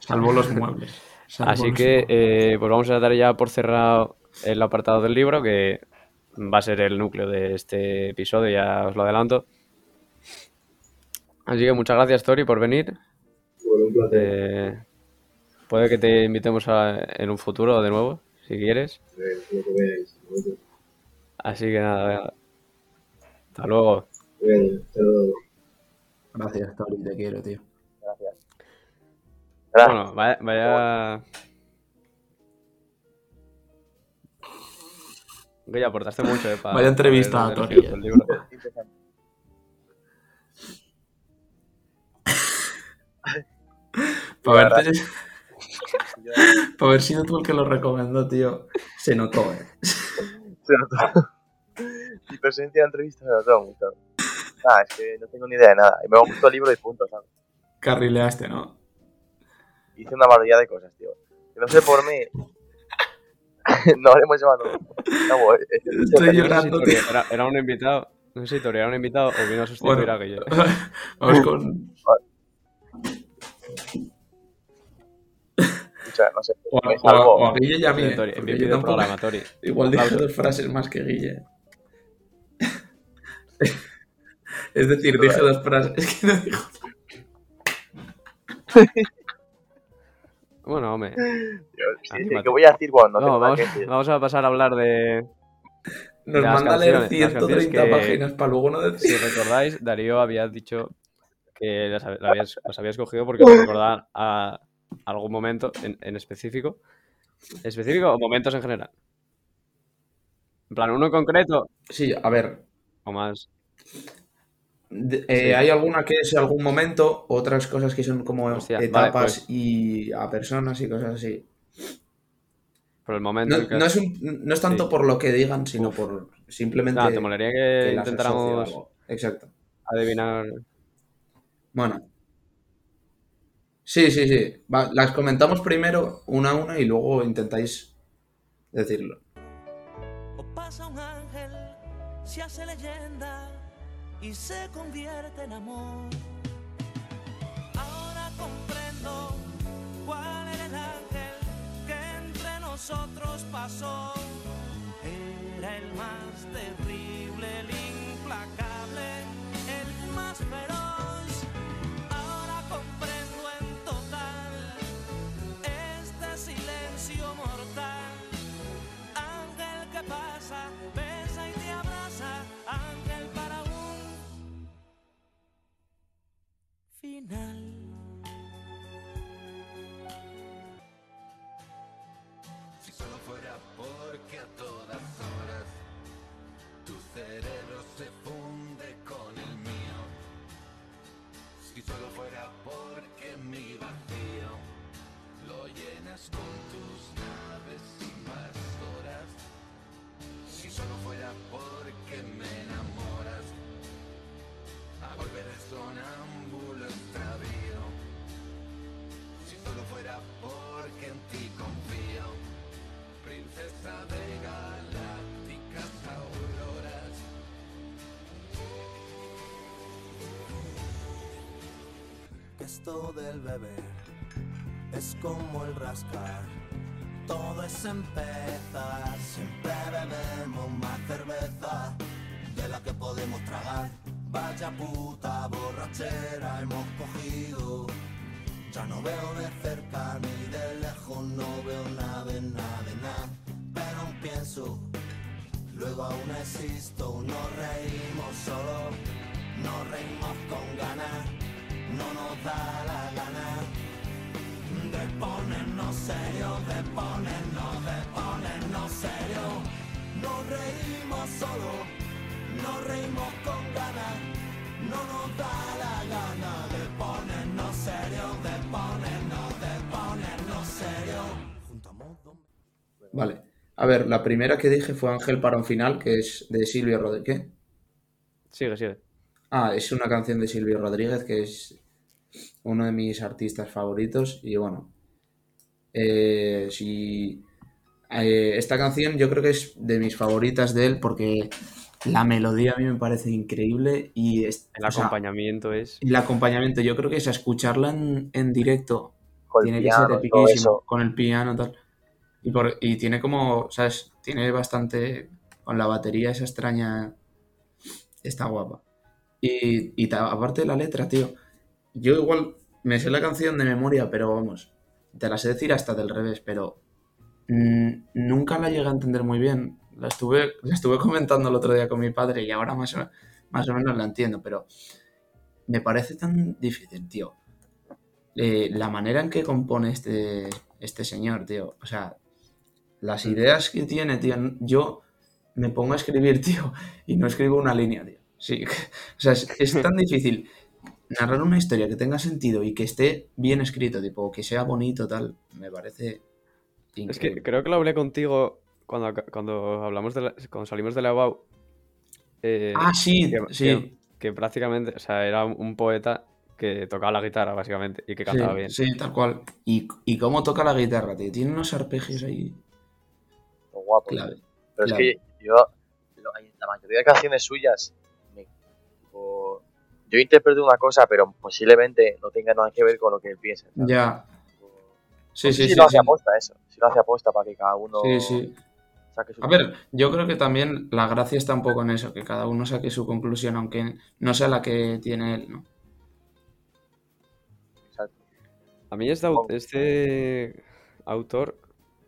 Salvo los muebles. Salvo Así los que muebles. eh, pues vamos a dar ya por cerrado el apartado del libro, que va a ser el núcleo de este episodio, ya os lo adelanto. Así que muchas gracias, Tori, por venir. Bueno, un placer. Eh, puede que te invitemos a- en un futuro de nuevo, si quieres. Así que nada, venga. hasta luego. bien, hasta luego. Gracias, Tori, te quiero, tío. Gracias. Gracias. Bueno, vaya, vaya... Que ya aportaste mucho, eh, para Vaya entrevista a Tori. Para verte, Para haber sido tú el que lo recomendó, tío, se notó, eh. se notó. Mi presencia en entrevista se notó mucho. Ah, es que no tengo ni idea de nada. Y me gustó el libro y punto, ¿sabes? Carrileaste, ¿no? Hice una barbaridad de cosas, tío. Que no sé por mí. no habremos llevado. No, eh, eh, Estoy No sé si llorando, tío. era, era un invitado, no sé si Tori era un invitado o vino a sustituir Bueno. a Guille. Vamos con... escucha, no sé. O, Me o- o a Guille y a mí, eh, Tori, MVP yo tampoco- programa, Tori. Igual dije dos frases más que Guille. es decir, dije dos frases. Es que no dijo. Bueno, hombre. Yo, sí, sí. ¿Qué voy a decir cuando no, vamos, que vamos a pasar a hablar de... Nos Las manda a leer canciones, las canciones 130 que- páginas para luego no Si decir. recordáis, Darío había dicho que las, hab- la habías, las había escogido porque os recordaba a algún momento en, en específico. ¿Específico o momentos en general? En plan, uno en concreto Sí, a ver. o más. de- eh, Sí. Hay alguna que es algún momento, otras cosas que son como Hostia, vale, etapas pues. y a personas y cosas así. Por el momento No, que... no es, un- no es tanto Sí. por lo que digan, sino por simplemente Nada, te molaría que que intentáramos. Exacto. adivinar. Bueno. Sí, sí, sí. Va, las comentamos primero una a una y luego intentáis decirlo. O pasa un ángel, se hace leyenda y se convierte en amor. Ahora comprendo cuál era el ángel que entre nosotros pasó. Era el más terrible, el implacable, el más feroz. Si solo fuera porque a todas horas tu cerebro se funde con el mío. Si solo fuera porque mi vacío lo llenas con tus naves invasoras. Si solo fuera porque me enamoras a volver a sonar Del bebé es como el rascar. Todo es empezar. Siempre bebemos más cerveza de la que podemos tragar. Vaya puta borrachera hemos cogido. Ya no veo de cerca ni de lejos, no veo nada de nada de nada. Pero aún pienso, luego aún existo. Nos reímos solo, nos reímos con ganas. No nos da la gana de ponernos serios, de ponernos, de ponernos serios. Nos reímos solo, nos reímos con ganas. No nos da la gana de ponernos serios, de ponernos, de ponernos serios. Juntamos dos Vale. A ver, la primera que dije fue Ángel para un final, que es de Silvio Rodríguez. Sigue, sigue. Ah, es una canción de Silvio Rodríguez, que es uno de mis artistas favoritos. Y bueno, eh, si eh, esta canción yo creo que es de mis favoritas de él porque la melodía a mí me parece increíble y es- El sea, acompañamiento es. el acompañamiento, yo creo que es a escucharla en, en directo Con el tiene piano, que ser todo epiquísimo, eso. con el piano tal. Y, por- y tiene como, ¿sabes? Tiene bastante, con la batería esa extraña, está guapa. Y, aparte de la letra, tío, yo igual me sé la canción de memoria, pero vamos, te la sé decir hasta del revés, pero mm, nunca la llegué a entender muy bien. La estuve, la estuve comentando el otro día con mi padre y ahora más o, más o menos la entiendo, pero me parece tan difícil, tío. Eh, la manera en que compone este, este señor, tío. O sea, las ideas que tiene, tío. Yo me pongo a escribir, tío, y no escribo una línea, tío. Sí, o sea, es, es tan difícil narrar una historia que tenga sentido y que esté bien escrito, tipo, que sea bonito, tal. Me parece Es increíble. que creo que lo hablé contigo cuando, cuando hablamos de la- cuando salimos de la UAU. eh, Ah, sí, que, sí. que- que prácticamente, o sea, era un, poeta que tocaba la guitarra, básicamente, y que cantaba sí, bien. sí, tal cual. Y, y cómo toca la guitarra, tío. Tiene unos arpegios ahí guapo. clave. Pero es que yo, la mayoría de canciones suyas, yo interpreto una cosa, pero posiblemente no tenga nada que ver con lo que él piensa. ¿sabes? Ya. Sí, no sé sí, si sí. lo hace sí. aposta eso, si lo hace aposta para que cada uno Sí, sí. saque su... A ver, yo creo que también la gracia está un poco en eso, que cada uno saque su conclusión, aunque no sea la que tiene él, ¿no? Exacto. A mí este, este autor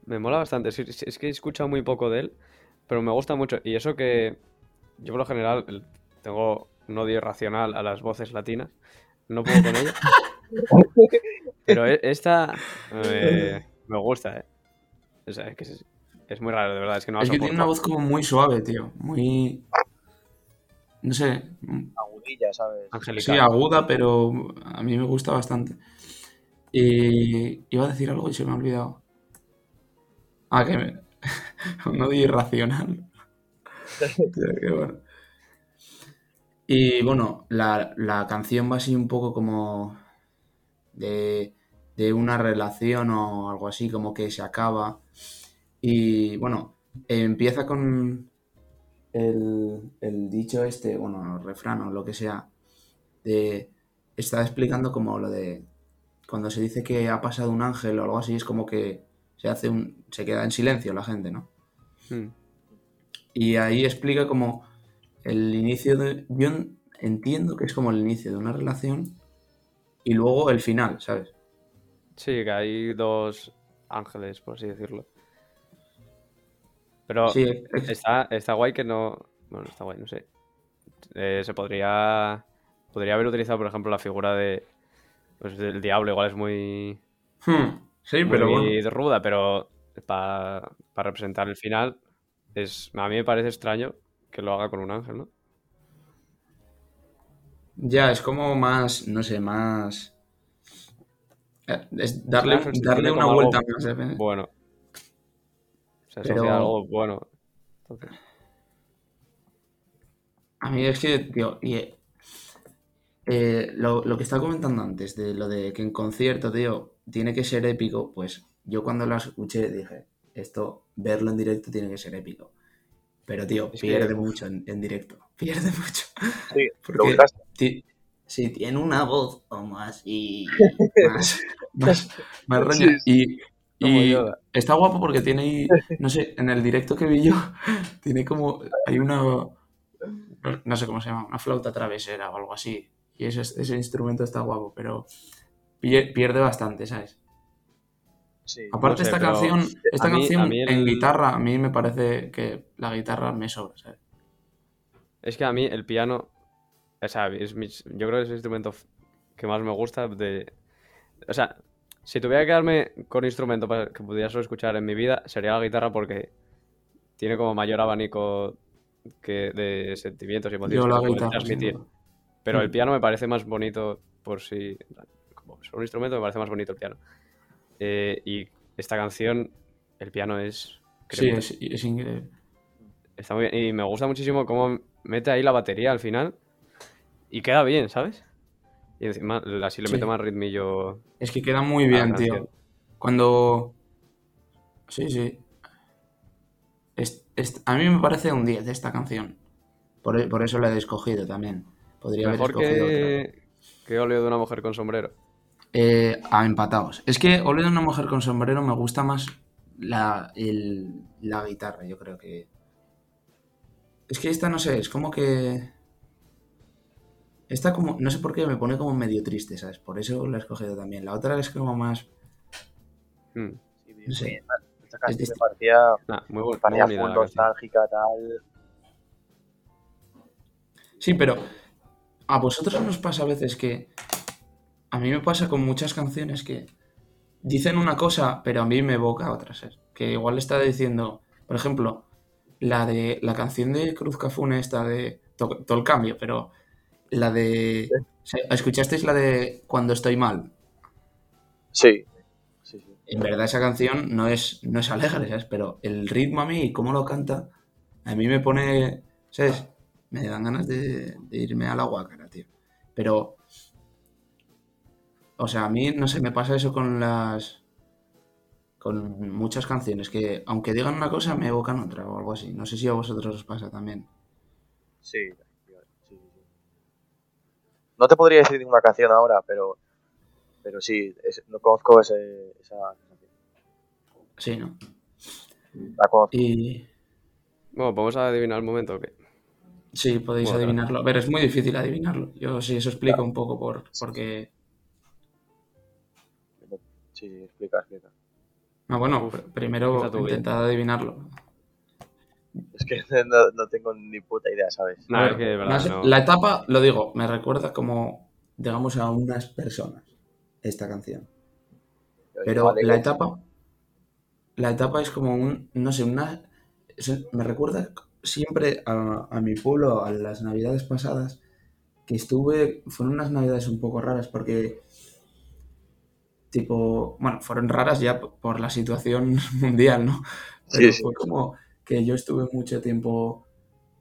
me mola bastante. Sí, sí, Es que he escuchado muy poco de él, pero me gusta mucho. Y eso que yo por lo general tengo un odio irracional a las voces latinas. No puedo con ellas. Pero e- esta eh, me gusta, ¿eh? O sea, es que es, es muy raro, de verdad. Es que no es que tiene una voz como muy suave, tío. Muy. No sé. Agudilla, ¿sabes? Sí, aguda, pero a mí me gusta bastante. Y iba a decir algo y se me ha olvidado. Ah, que me... un odio irracional. Tío, qué bueno. Y bueno, la, la canción va así un poco como de, de una relación o algo así, como que se acaba. Y bueno, empieza con el, el dicho este, bueno, el refrán o lo que sea, de, está explicando como lo de cuando se dice que ha pasado un ángel o algo así, es como que se hace un, se queda en silencio la gente, ¿no? Mm. Y ahí explica como el inicio de. Yo en- entiendo que es como el inicio de una relación y luego el final, ¿sabes? Sí, que hay dos ángeles, por así decirlo. Pero Sí, es- está, está guay que no. Bueno, está guay, no sé. Eh, se podría. Podría haber utilizado, por ejemplo, la figura de. Pues del diablo, igual es muy. Hmm, sí, pero muy bueno. ruda, pero para representar el final, es, a mí me parece extraño que lo haga con un ángel, ¿no? Ya, es como más, no sé, más... eh, Es darle, darle una vuelta algo más. ¿eh? Bueno. Se asocia Pero- a algo bueno. Entonces, A mí es que, tío, y, eh, lo, lo que estaba comentando antes, de lo de que en concierto, tío, tiene que ser épico, pues yo cuando lo escuché dije, esto, verlo en directo tiene que ser épico. Pero, tío, Es que- pierde mucho en, en directo, pierde mucho. Sí, Porque sí, tiene una voz así, más, más, más roña. Sí, Y, y está guapo porque tiene ahí, no sé, en el directo que vi yo, tiene como, hay una, no sé cómo se llama, una flauta travesera o algo así. Y ese, ese instrumento está guapo, pero pie- pierde bastante, ¿sabes? Sí. Aparte, No sé, esta canción, esta a mí- canción a mí el- en guitarra, a mí me parece que la guitarra me sobra, ¿sabes? Es que a mí el piano, o sea, es mi- yo creo que es el instrumento que más me gusta de... O sea, si tuviera que quedarme con instrumento para que pudiera solo escuchar en mi vida, sería la guitarra porque tiene como mayor abanico que de sentimientos y emociones Yo que la guitarra, transmitir. Pero el Mm. piano me parece más bonito por si... Como solo un instrumento me parece más bonito el piano. Eh, y esta canción, el piano es... Sí, cremita. es, es increíble. Está muy bien. Y me gusta muchísimo cómo mete ahí la batería al final. Y queda bien, ¿sabes? Y encima así le Sí. mete más ritmillo. Es que queda muy bien, canción. tío. Cuando. Sí, sí. Es- es- A mí me parece un 10 esta canción. Por, por eso la he escogido también. Podría Mejor haber escogido otra. que, que óleo de una mujer con sombrero. Eh, a empatados. Es que Oleo de una mujer con sombrero me gusta más la, el- la guitarra, yo creo que. Es que esta no sé, es como que. Esta como. No sé por qué me pone como medio triste, ¿sabes? Por eso la he escogido también. La otra es como más. Sí, No sé. esta- canción me parecía, Nah, muy, muy parecía bonita canción. nostálgica, tal. Sí, pero a vosotros nos pasa a veces que a mí me pasa con muchas canciones que dicen una cosa, pero a mí me evoca otra, ¿sabes? Que igual está diciendo, por ejemplo, la de la canción de Cruz Cafune esta de to- todo el cambio, pero la de ¿escuchasteis la de Cuando estoy mal? Sí. Sí, sí. En verdad esa canción no es no es alegre, ¿sabes? Pero el ritmo a mí y cómo lo canta a mí me pone, ¿sabes? Me dan ganas de, de irme a la guácara, tío. Pero, o sea, a mí, no sé, me pasa eso con las... Con muchas canciones, que aunque digan una cosa, me evocan otra o algo así. No sé si a vosotros os pasa también. Sí, sí, sí, sí. No te podría decir ninguna canción ahora, pero. Pero sí, es- no conozco ese, esa canción. Sí, ¿no? La conozco. Y Bueno, vamos a adivinar el momento. ¿o qué? sí, podéis Bueno, adivinarlo. A ver, es muy difícil adivinarlo. Yo sí, eso explico un poco por, porque... Sí, sí, explica, explica. Ah, bueno, Uf, primero intentad adivinarlo. Es que no, no tengo ni puta idea, ¿sabes? A es que de no verdad no. La etapa, lo digo, me recuerda como, digamos, a unas personas esta canción. Pero Vale, la etapa, la etapa es como un, no sé, una, me recuerda siempre a, a mi pueblo, a las navidades pasadas, que estuve, fueron unas navidades un poco raras porque, tipo, bueno, fueron raras ya por la situación mundial, ¿no? Pero Sí, sí. fue como que yo estuve mucho tiempo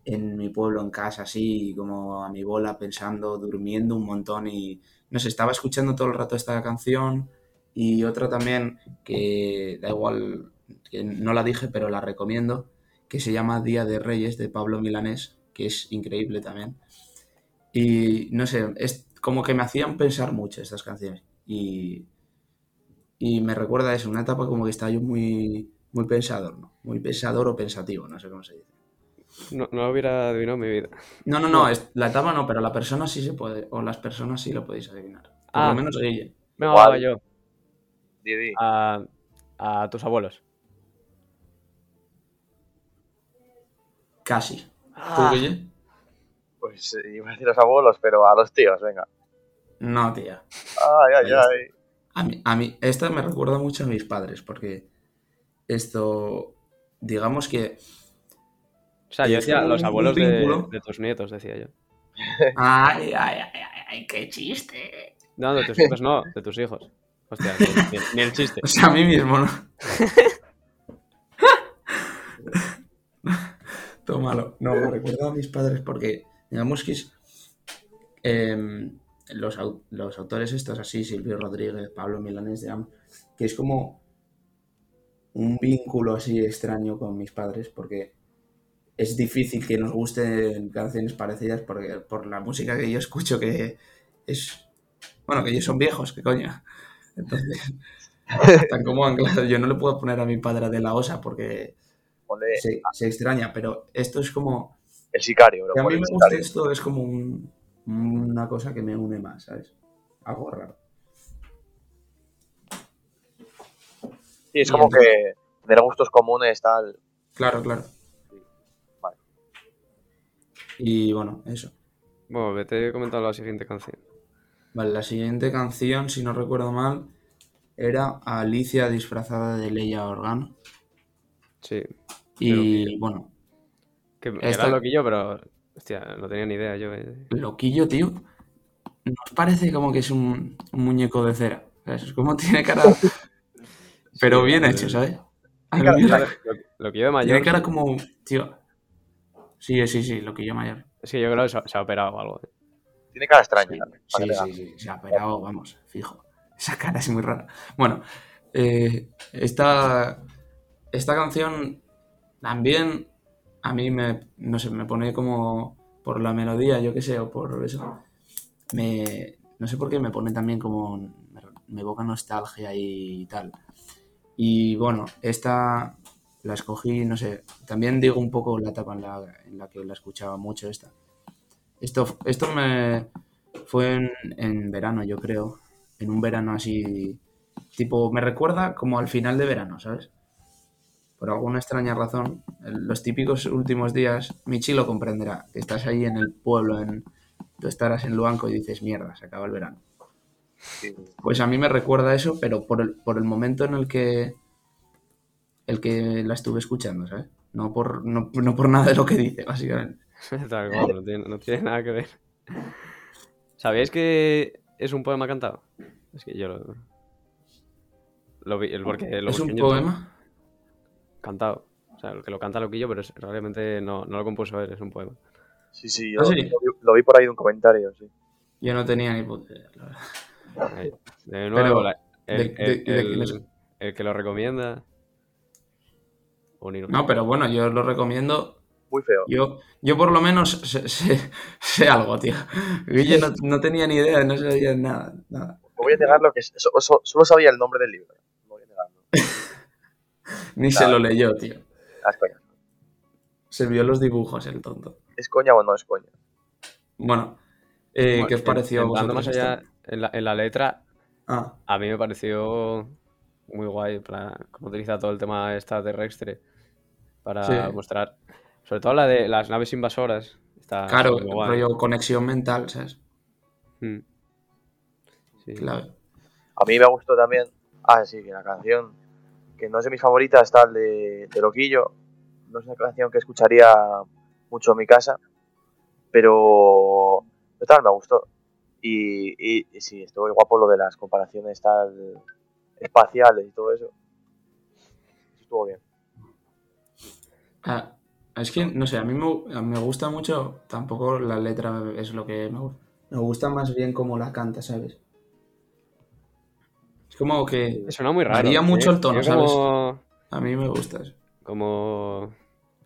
en mi pueblo, en casa, así, como a mi bola, pensando, durmiendo un montón y, no sé, estaba escuchando todo el rato esta canción y otra también que da igual, que no la dije, pero la recomiendo, que se llama Día de Reyes de Pablo Milanés, que es increíble también. Y no sé, es como que me hacían pensar mucho estas canciones. Y, y me recuerda a eso, una etapa como que estaba yo muy, muy pensador, ¿no? Muy pensador o pensativo, no sé cómo se dice. No, no lo hubiera adivinado en mi vida. No, no, no, es- la etapa no, pero la persona sí se puede, o las personas sí lo podéis adivinar. Por Ah. lo menos Guille. Igual. va yo. Di, di. A, a tus abuelos. Casi. ¿Tú, Ah. Guille? Pues eh, iba a decir los abuelos, pero a los tíos, venga. No, tía. Ay, ay, ay. A mí, a mí, esta me recuerda mucho a mis padres, porque esto, digamos que... O sea, yo decía los abuelos de, tus nietos, decía yo. Ay, ay, ay, ay, ay, qué chiste. No, de tus nietos no, de tus hijos. Hostia, ni, ni- ni el chiste. O sea, a mí mismo, ¿no? Tómalo. No, me recuerdo a mis padres porque, digamos que es... em, los, los autores estos así, Silvio Rodríguez, Pablo digamos, que es como un vínculo así extraño con mis padres porque es difícil que nos gusten canciones parecidas porque, por la música que yo escucho que es... Bueno, que ellos son viejos, qué coño. Entonces, están como anclados. Yo no le puedo poner a mi padre de la osa porque se, se extraña, pero esto es como... el sicario, bro. Que a mí me gusta esto, es como un- una cosa que me une más, ¿sabes? Algo raro. Sí, es como que tener gustos comunes, tal. Claro, claro. Vale. Y bueno, eso. Bueno, vete comentando la siguiente canción. Vale, la siguiente canción, si no recuerdo mal, era Alicia disfrazada de Leia Organo. Sí. Y bueno, Que Esta- era loquillo, pero. Hostia, no tenía ni idea yo. eh. loquillo, tío. Nos parece como que es un, un muñeco de cera. ¿sabes? Es como tiene cara. pero Sí, bien hecho, ¿sabes? A mí cara- me- Lo- Loquillo de mayor. Tiene cara como. Tío. Sí, sí, sí, loquillo mayor. Es que yo creo que se, se ha operado o algo. eh. Tiene cara extraña. Sí, sí, sí, sí, se ha operado, vamos, fijo. Esa cara es muy rara. Bueno, eh, esta, esta canción también a mí me, no sé, me pone como por la melodía, yo qué sé, o por eso. Me, no sé por qué me pone también como, me, me evoca nostalgia y tal. Y bueno, esta la escogí, no sé, también digo un poco la etapa en la, en la que la escuchaba mucho esta. Esto, esto me fue en, en verano, yo creo. En un verano así. Tipo, me recuerda como al final de verano, ¿sabes? Por alguna extraña razón, los típicos últimos días, Michi lo comprenderá. Que estás ahí en el pueblo, en, tú estarás en Luanco y dices, mierda, se acaba el verano. Sí, Pues a mí me recuerda eso, pero por el, por el momento en el que el que la estuve escuchando, ¿sabes? No por, no, no por nada de lo que dice, básicamente. Tal cual, no tiene, no tiene nada que ver. ¿Sabíais que es un poema cantado? Es que yo lo. Lo vi, el- porque lo ¿Es un poema? Cantado. O sea, el que lo canta Loquillo, pero es- realmente no, no lo compuso él, es un poema. sí, sí, yo ¿Ah, sí? Lo, vi, lo vi por ahí de un comentario, sí. Yo no tenía ni puta idea. De nuevo, la- el, de- de- el- de quién es? el- el que lo recomienda. No, pero bueno, yo lo recomiendo. Muy feo. Yo, yo por lo menos sé, sé- sé algo, tío. Guille no, no tenía ni idea, no sabía nada. nada. No voy a negar lo que es. so- so- solo sabía el nombre del libro. No voy a negarlo. Ni se lo leyó, tío. Ah, es coña. Se vio los dibujos, el tonto. ¿Es coña o no es coña? Bueno, eh, Bueno, ¿qué os pareció a entrando vosotros? más allá en la, en la letra, Ah, a mí me pareció muy guay plan, cómo utiliza todo el tema extraterrestre para Sí. mostrar. Sobre todo la de las naves invasoras. Está claro, rollo conexión mental, ¿sabes? Mm. Sí. Claro. A mí me gustó también. Ah, sí, que la canción. Que no es de mis favoritas, está el de, de Loquillo. No es una canción que escucharía mucho en mi casa. Pero. Total, me gustó. Y, y, y sí, estuvo guapo lo de las comparaciones tal espaciales y todo eso. Estuvo bien. Ah, es que, no sé, a mí me, me gusta mucho, tampoco la letra es lo que me gusta. Me gusta más bien cómo la canta, ¿sabes? Es como que Suena muy raro. Varía mucho el tono, como, a mí me gusta eso. como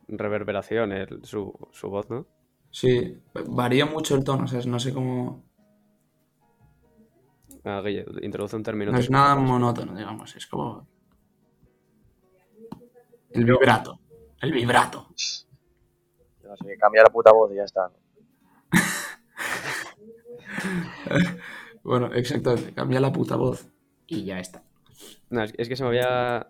reverberación el- su, su voz, ¿no? Sí, varía mucho el tono, ¿sabes? No sé cómo... Ah, Guille, introduce un término. No es nada monótono, digamos, es como... El vibrato, el vibrato. No sé, cambia la puta voz y ya está. Bueno, exactamente, cambia la puta voz y ya está. No, es, que se me había.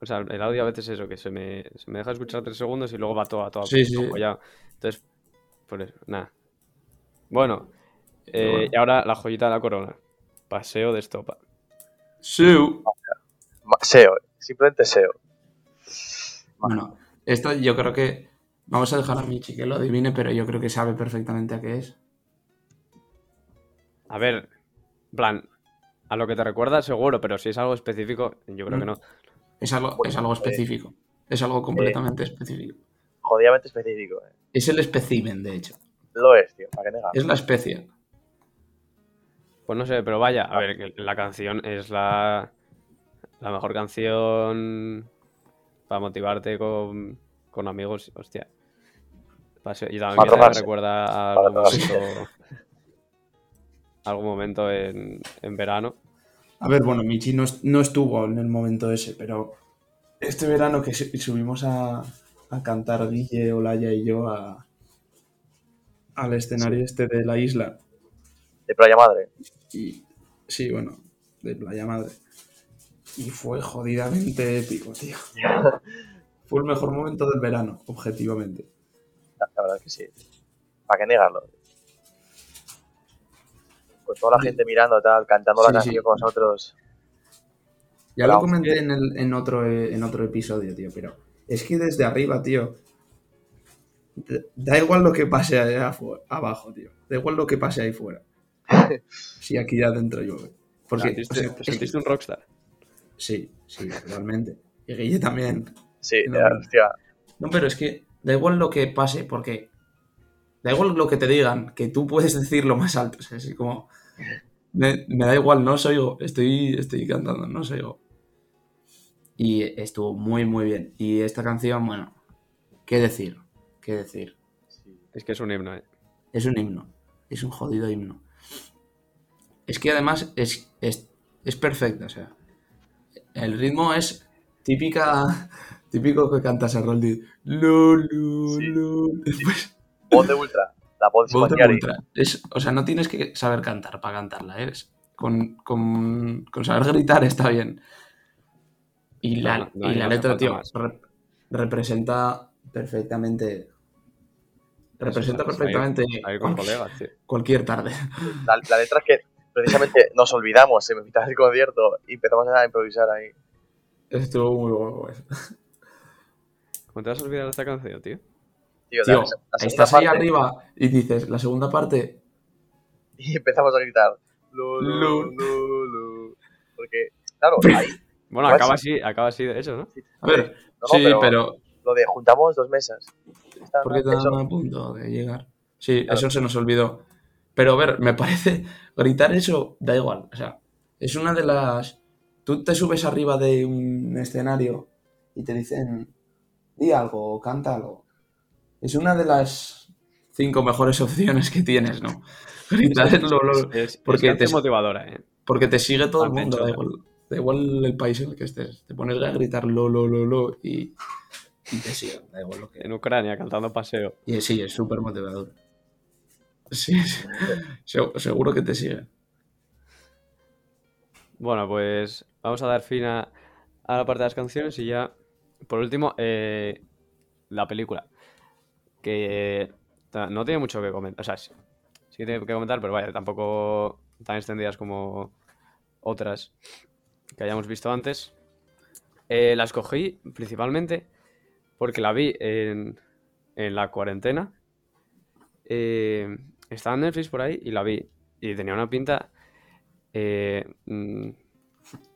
O sea, el audio a veces es eso, que se me, se me deja escuchar tres segundos y luego va todo a todo. Sí. Entonces, por eso, nada. Bueno, eh, bueno. y ahora la joyita de la corona. Paseo de estopa. Ma- SEO, simplemente SEO. Bueno, esto yo creo que. Vamos a dejar a Michi que lo adivine, pero yo creo que sabe perfectamente a qué es. A ver, en plan, a lo que te recuerda seguro, pero si es algo específico, yo creo que no. Es algo, es algo específico. Es algo completamente específico. Jodidamente específico. eh. Es el espécimen, de hecho. Lo es, tío, para que. Es la especie. Pues no sé, pero vaya, a ver, que la canción es la, la mejor canción para motivarte con, con amigos, hostia. Y también recuerda a algún momento, en, en verano. A ver, bueno, Michi no, no estuvo en el momento ese, pero este verano que su- subimos a, a cantar Guille, Olaya y yo a, al escenario este de la isla. De Playa Madre. Y sí, bueno, de Playa Madre. Y fue jodidamente épico, tío. Fue el mejor momento del verano, objetivamente. La, la verdad es que sí. ¿Para qué negarlo? Pues toda la gente mirando, tal, cantando la Sí, canción sí. con nosotros. Ya lo comenté en, el- en, otro, eh, en otro episodio, tío, pero es que desde arriba, tío, da- igual lo que pase allá abajo, tío. Da igual lo que pase ahí fuera. Si aquí adentro llueve. Porque, ¿Te o sentiste, sea, te es- sentiste un rockstar? sí, sí, realmente. Y Guille también. Sí, No, ya, hostia. No, pero es que da igual lo que pase, porque da igual lo que te digan, que tú puedes decir lo más alto. O sea, así como. Me, me da igual, no os oigo. Estoy, estoy cantando, no os oigo. Y estuvo muy, muy bien. Y esta canción, bueno, ¿qué decir? ¿Qué decir? Es que es un himno, ¿eh? Es un himno. Es un jodido himno. Es que además es, es, es perfecta, o sea. El ritmo es típica. Típico que cantas a Roldi. Lu, lu, Sí. lu. Después, Voz de Ultra. La voz de voz de Spaghetti. ultra. Es, o sea, no tienes que saber cantar para cantarla, ¿eh? Es- Con, con, con saber gritar está bien. Y la, No, no, y la letra, tío, re- representa perfectamente. Representa Eso, perfectamente A ir con cualquier, colegas, tío. cualquier tarde. La, la letra es que precisamente nos olvidamos en mitad del concierto y empezamos a improvisar ahí. Estuvo muy eso. ¿Cómo te vas a olvidar de esta canción, tío? Tío, la estás ahí parte, arriba y dices, la segunda parte, Y empezamos a gritar. Lu, lu, Lu. lu, lu. Porque, claro, ahí. Bueno, acaba así, acaba así de eso, ¿no? a ver, No, sí, pero, pero, lo de juntamos dos mesas. Porque eso- estaban a punto de llegar. Sí, Claro. eso se nos olvidó. Pero a ver, me parece, gritar eso da igual. O sea, es una de las... Tú te subes arriba de un escenario y te dicen, di algo o canta algo. Es una de las cinco mejores opciones que tienes, ¿no? Gritar es lo- lo- Es, es porque canción te- motivadora, ¿eh? Porque te sigue todo el mundo, da igual, da igual el país en el que estés. Te pones a gritar lo, lo, lo, lo y, y te sigue, da igual lo que... En Ucrania, cantando paseo. Y sí, es súper motivador. Sí, sí. Se- seguro que te sigue. Bueno, pues vamos a dar fin a, a la parte de las canciones y ya, por último, eh, la película. Que no tiene mucho que comentar. O sea, sí, sí tiene que comentar, pero vaya, tampoco tan extendidas como otras que hayamos visto antes. Eh, la escogí principalmente porque la vi en, en la cuarentena. Eh, estaba en Netflix por ahí y la vi. Y tenía una pinta eh, mm,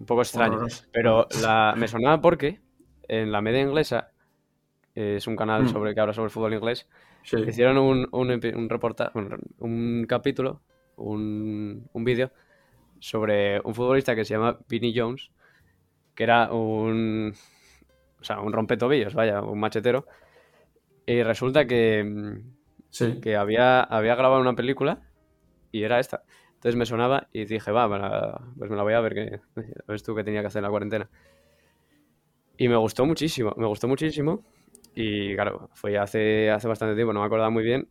un poco extraña. Pero la, me sonaba porque en la media inglesa, es un canal Mm. sobre que habla sobre el fútbol inglés, Sí. hicieron un, un, reportaje, un, un capítulo, un, un vídeo sobre un futbolista que se llama Vinnie Jones, que era un, o sea, un rompetobillos, vaya, un machetero. Y resulta que, Sí. que había, había grabado una película y era esta. Entonces me sonaba y dije, va, la- pues me la voy a ver, que ves tú que tenía que hacer en la cuarentena. Y me gustó muchísimo, me gustó muchísimo. Y claro, fue hace, hace bastante tiempo, no me acordaba muy bien.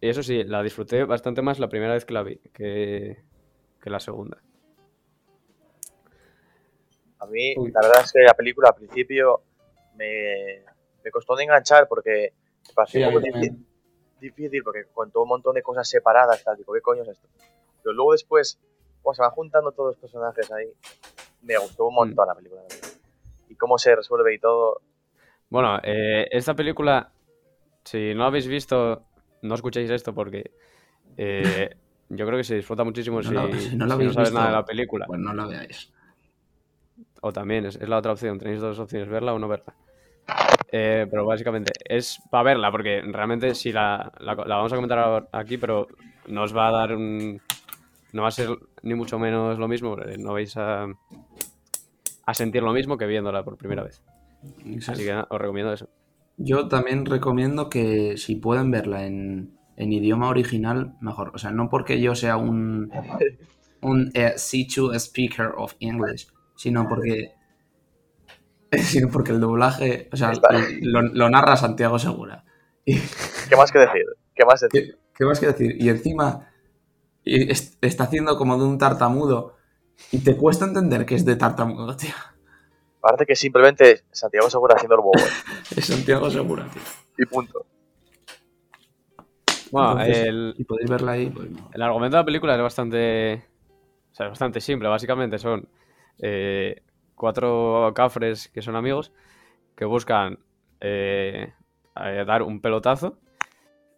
Y eso sí, la disfruté bastante más la primera vez que la vi que, que la segunda. A mí, Uy. la verdad es que la película al principio me, me costó de enganchar porque me pareció Sí, un poco mí difí- también. difícil porque contó un montón de cosas separadas, tal, digo, ¿qué coño es esto? Pero luego después, como se van juntando todos los personajes ahí, me gustó un montón la película. la verdad. Y cómo se resuelve y todo, Bueno, eh, esta película, si no la habéis visto, no escuchéis esto porque eh, yo creo que se disfruta muchísimo si, No la- si no la si habéis sabes visto, nada de la película. Pues no la veáis. O también, es, es la otra opción. Tenéis dos opciones, verla o no verla. Eh, pero básicamente es para verla, porque realmente si la, la- la vamos a comentar aquí, pero no os va a dar un... No va a ser ni mucho menos lo mismo, no vais a, a sentir lo mismo que viéndola por primera vez. Así que nada, os recomiendo eso. Yo también recomiendo que si pueden verla en, en idioma original, mejor. O sea, no porque yo sea un, un eh, C2 speaker of English, sino porque sino porque el doblaje, o sea, lo, lo narra Santiago Segura. Y, ¿Qué más que decir? ¿Qué más decir? ¿qué, qué más que decir? Y encima y es- está haciendo como de un tartamudo y te cuesta entender que es de tartamudo, tío. Parece que simplemente Santiago Segura haciendo el bobo. Es Santiago Segura, tío. y punto. Bueno, Entonces, el, si podéis verla ahí, pues no. El argumento de la película es bastante. O sea, es bastante simple. Básicamente son eh, cuatro cafres que son amigos que buscan eh, eh, dar un pelotazo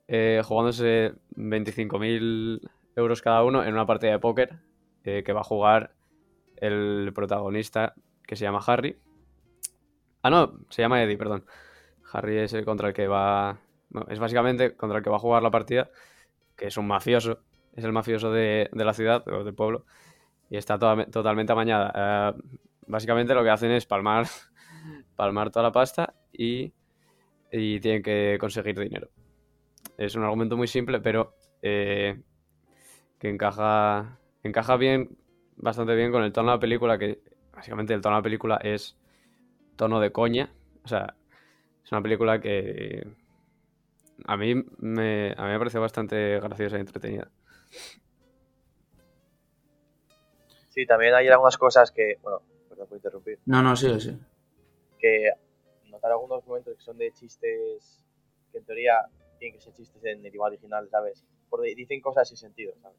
eh, jugándose 25.000 euros cada uno en una partida de póker eh, que va a jugar el protagonista que se llama Harry. Ah, no, se llama Eddie, perdón. Harry es el contra el que va. es básicamente contra el que va a jugar la partida, que es un mafioso. Es el mafioso de, de la ciudad o del pueblo. Y está toda- totalmente amañada. Eh, básicamente lo que hacen es palmar, palmar toda la pasta y, y tienen que conseguir dinero. Es un argumento muy simple, pero eh, que encaja, encaja bien, bastante bien con el tono de la película, que básicamente el tono de la película es tono de coña. O sea, es una película que a mí me, a mí me pareció bastante graciosa y entretenida. Sí, también hay algunas cosas que, bueno, perdón por interrumpir, No, no, sí, sí. que notar algunos momentos que son de chistes que en teoría tienen que ser chistes en idioma original, ¿sabes? Porque dicen cosas sin sentido, ¿sabes?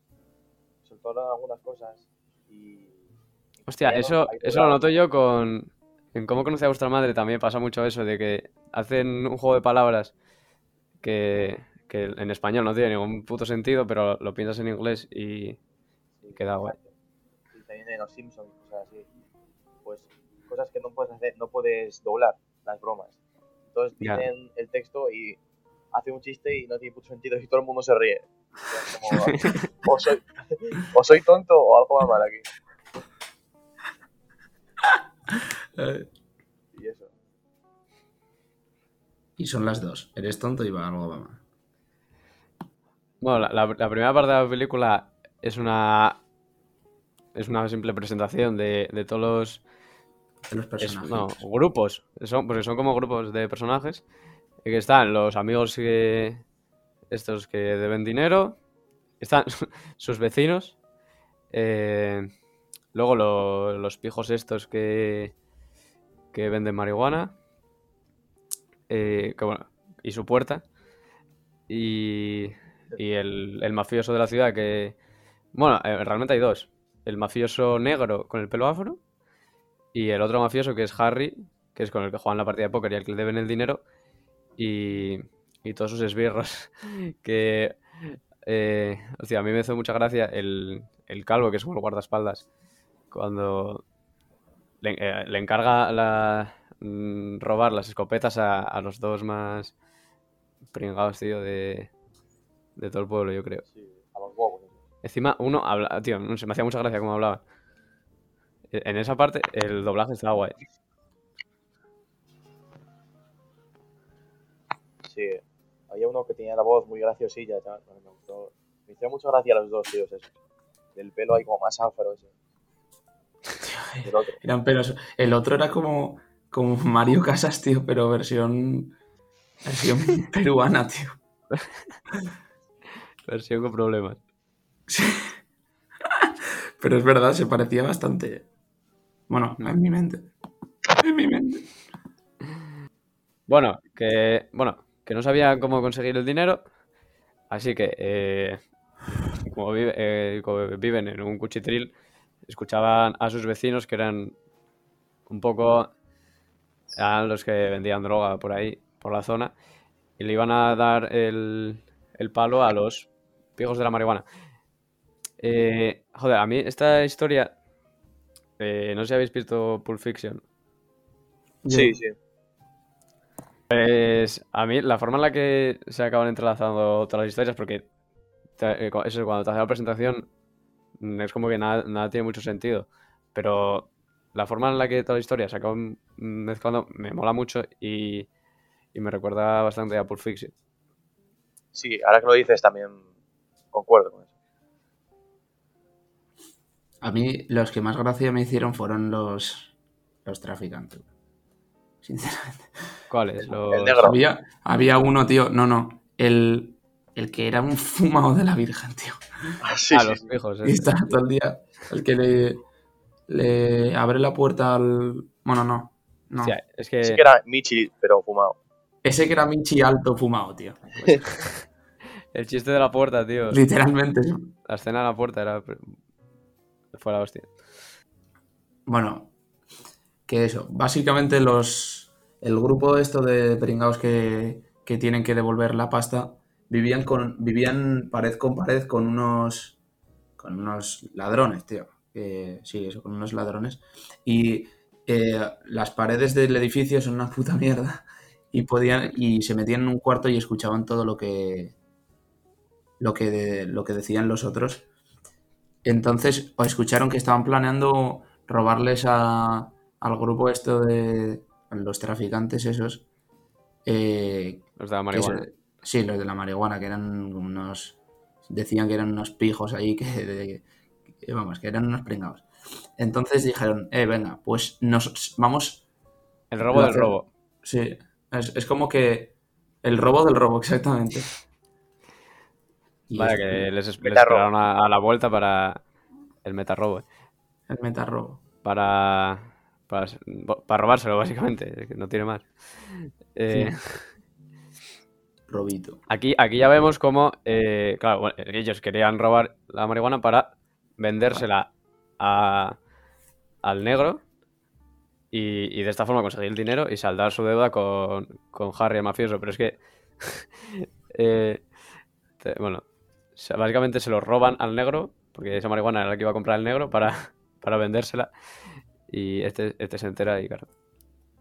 Soltaron algunas cosas y... Hostia, eso, eso lo noto yo con. En cómo conocí a vuestra madre también pasa mucho eso, de que hacen un juego de palabras que, que en español no tiene ningún puto sentido, pero lo piensas en inglés y queda guay. Y también en los Simpsons cosas así. Pues cosas que no puedes hacer, no puedes doblar las bromas. Entonces dicen el texto y hace un chiste y no tiene mucho sentido y todo el mundo se ríe. Como, o, soy, o soy tonto o algo va mal aquí. Y eso. Y son las dos. Eres tonto y va algo va mal. Bueno, la, la- la primera parte de la película es una. Es una simple presentación de, de todos los De los Es- personajes. no, grupos. Son, porque son como grupos de personajes. y Que están los amigos que. Estos que deben dinero. Están sus vecinos. eh, luego lo- los pijos estos que. que venden marihuana. eh, que bueno, y su puerta. Y. Y el, el mafioso de la ciudad que. Bueno, eh, realmente hay dos. El mafioso negro con el pelo afro. Y el otro mafioso que es Harry, que es con el que juegan la partida de póker y al que le deben el dinero. Y, y todos sus esbirros. Que. Eh, hostia, a mí me hizo mucha gracia el, el calvo, que es como el guardaespaldas. Cuando le, eh, le encarga la, mm, robar las escopetas a, a los dos más pringados, tío, de, de todo el pueblo, yo creo. Sí, a los huevos. eso. Encima, uno habla, tío, no sé, me hacía mucha gracia cómo hablaba. E- En esa parte, el doblaje estaba guay. Sí, había uno que tenía la voz muy graciosilla, chaval, me gustó. Me hicieron mucha gracia los dos tíos esos. Del pelo ahí como más afro ese. El otro. Eran pelos. El otro era como, como Mario Casas, tío, pero versión. Versión peruana, tío. Versión con problemas. Pero es verdad, se parecía bastante. Bueno, en mi mente. En mi mente. Bueno, que, bueno, que no sabían cómo conseguir el dinero. Así que, eh, como, vive- eh, como viven en un cuchitril, escuchaban a sus vecinos que eran un poco eran los que vendían droga por ahí, por la zona, y le iban a dar el, el palo a los pijos de la marihuana. Eh, joder, a mí esta historia, eh, no sé si habéis visto Pulp Fiction. Sí, sí. Pues a mí la forma en la que se acaban entrelazando todas las historias, porque te- eh, eso, cuando te hace la presentación es como que nada, nada tiene mucho sentido, pero la forma en la que todas las historias se acaban mm, mezclando me mola mucho y, y me recuerda bastante a Pulp Fiction. Sí, ahora que lo dices también concuerdo con eso. A mí los que más gracia me hicieron fueron los, los traficantes. Sinceramente. ¿Cuáles? Los... El negro. Había, había uno, tío, no, no, el, el que era un fumado de la Virgen, tío. Ah, sí, sí, los sí. pijos, Y eh. está todo el día, el que le, le abre la puerta al... Bueno, no, no. Es que, Sí que era Michi, pero fumado. Ese que era Minchi alto fumado, tío. el chiste de la puerta, tío. Literalmente. La escena de la puerta era... Fue la hostia. Bueno, que eso. Básicamente los el grupo esto de pringados que, que tienen que devolver la pasta vivían con vivían pared con pared con unos con unos ladrones, tío. Sí, eso, con unos ladrones. Y eh, las paredes del edificio son una puta mierda. Y podían y se metían en un cuarto y escuchaban todo lo que lo que de- lo que decían los otros. Entonces, o escucharon que estaban planeando robarles a- al grupo esto de los traficantes esos. eh, Los de la marihuana. Sí, los de la marihuana, que eran unos. Decían que eran unos pijos ahí que, de- que, vamos, que eran unos pringados. Entonces dijeron, eh, venga, pues nos vamos. El robo del robo. Sí, es, es como que el robo del robo, exactamente. Y Vaya, es que les, esperaron a, a la vuelta para el metarrobo. eh. el metarrobo. Para, para, para robárselo, básicamente. no tiene más. Eh, Robito. aquí, aquí ya vemos cómo, eh, claro, ellos querían robar la marihuana para vendérsela a- al negro y, de esta forma conseguir el dinero y saldar su deuda con, con Harry el mafioso. Pero es que, eh, bueno, básicamente se lo roban al negro, porque esa marihuana era la que iba a comprar el negro para, para vendérsela. Y este, este se entera y claro.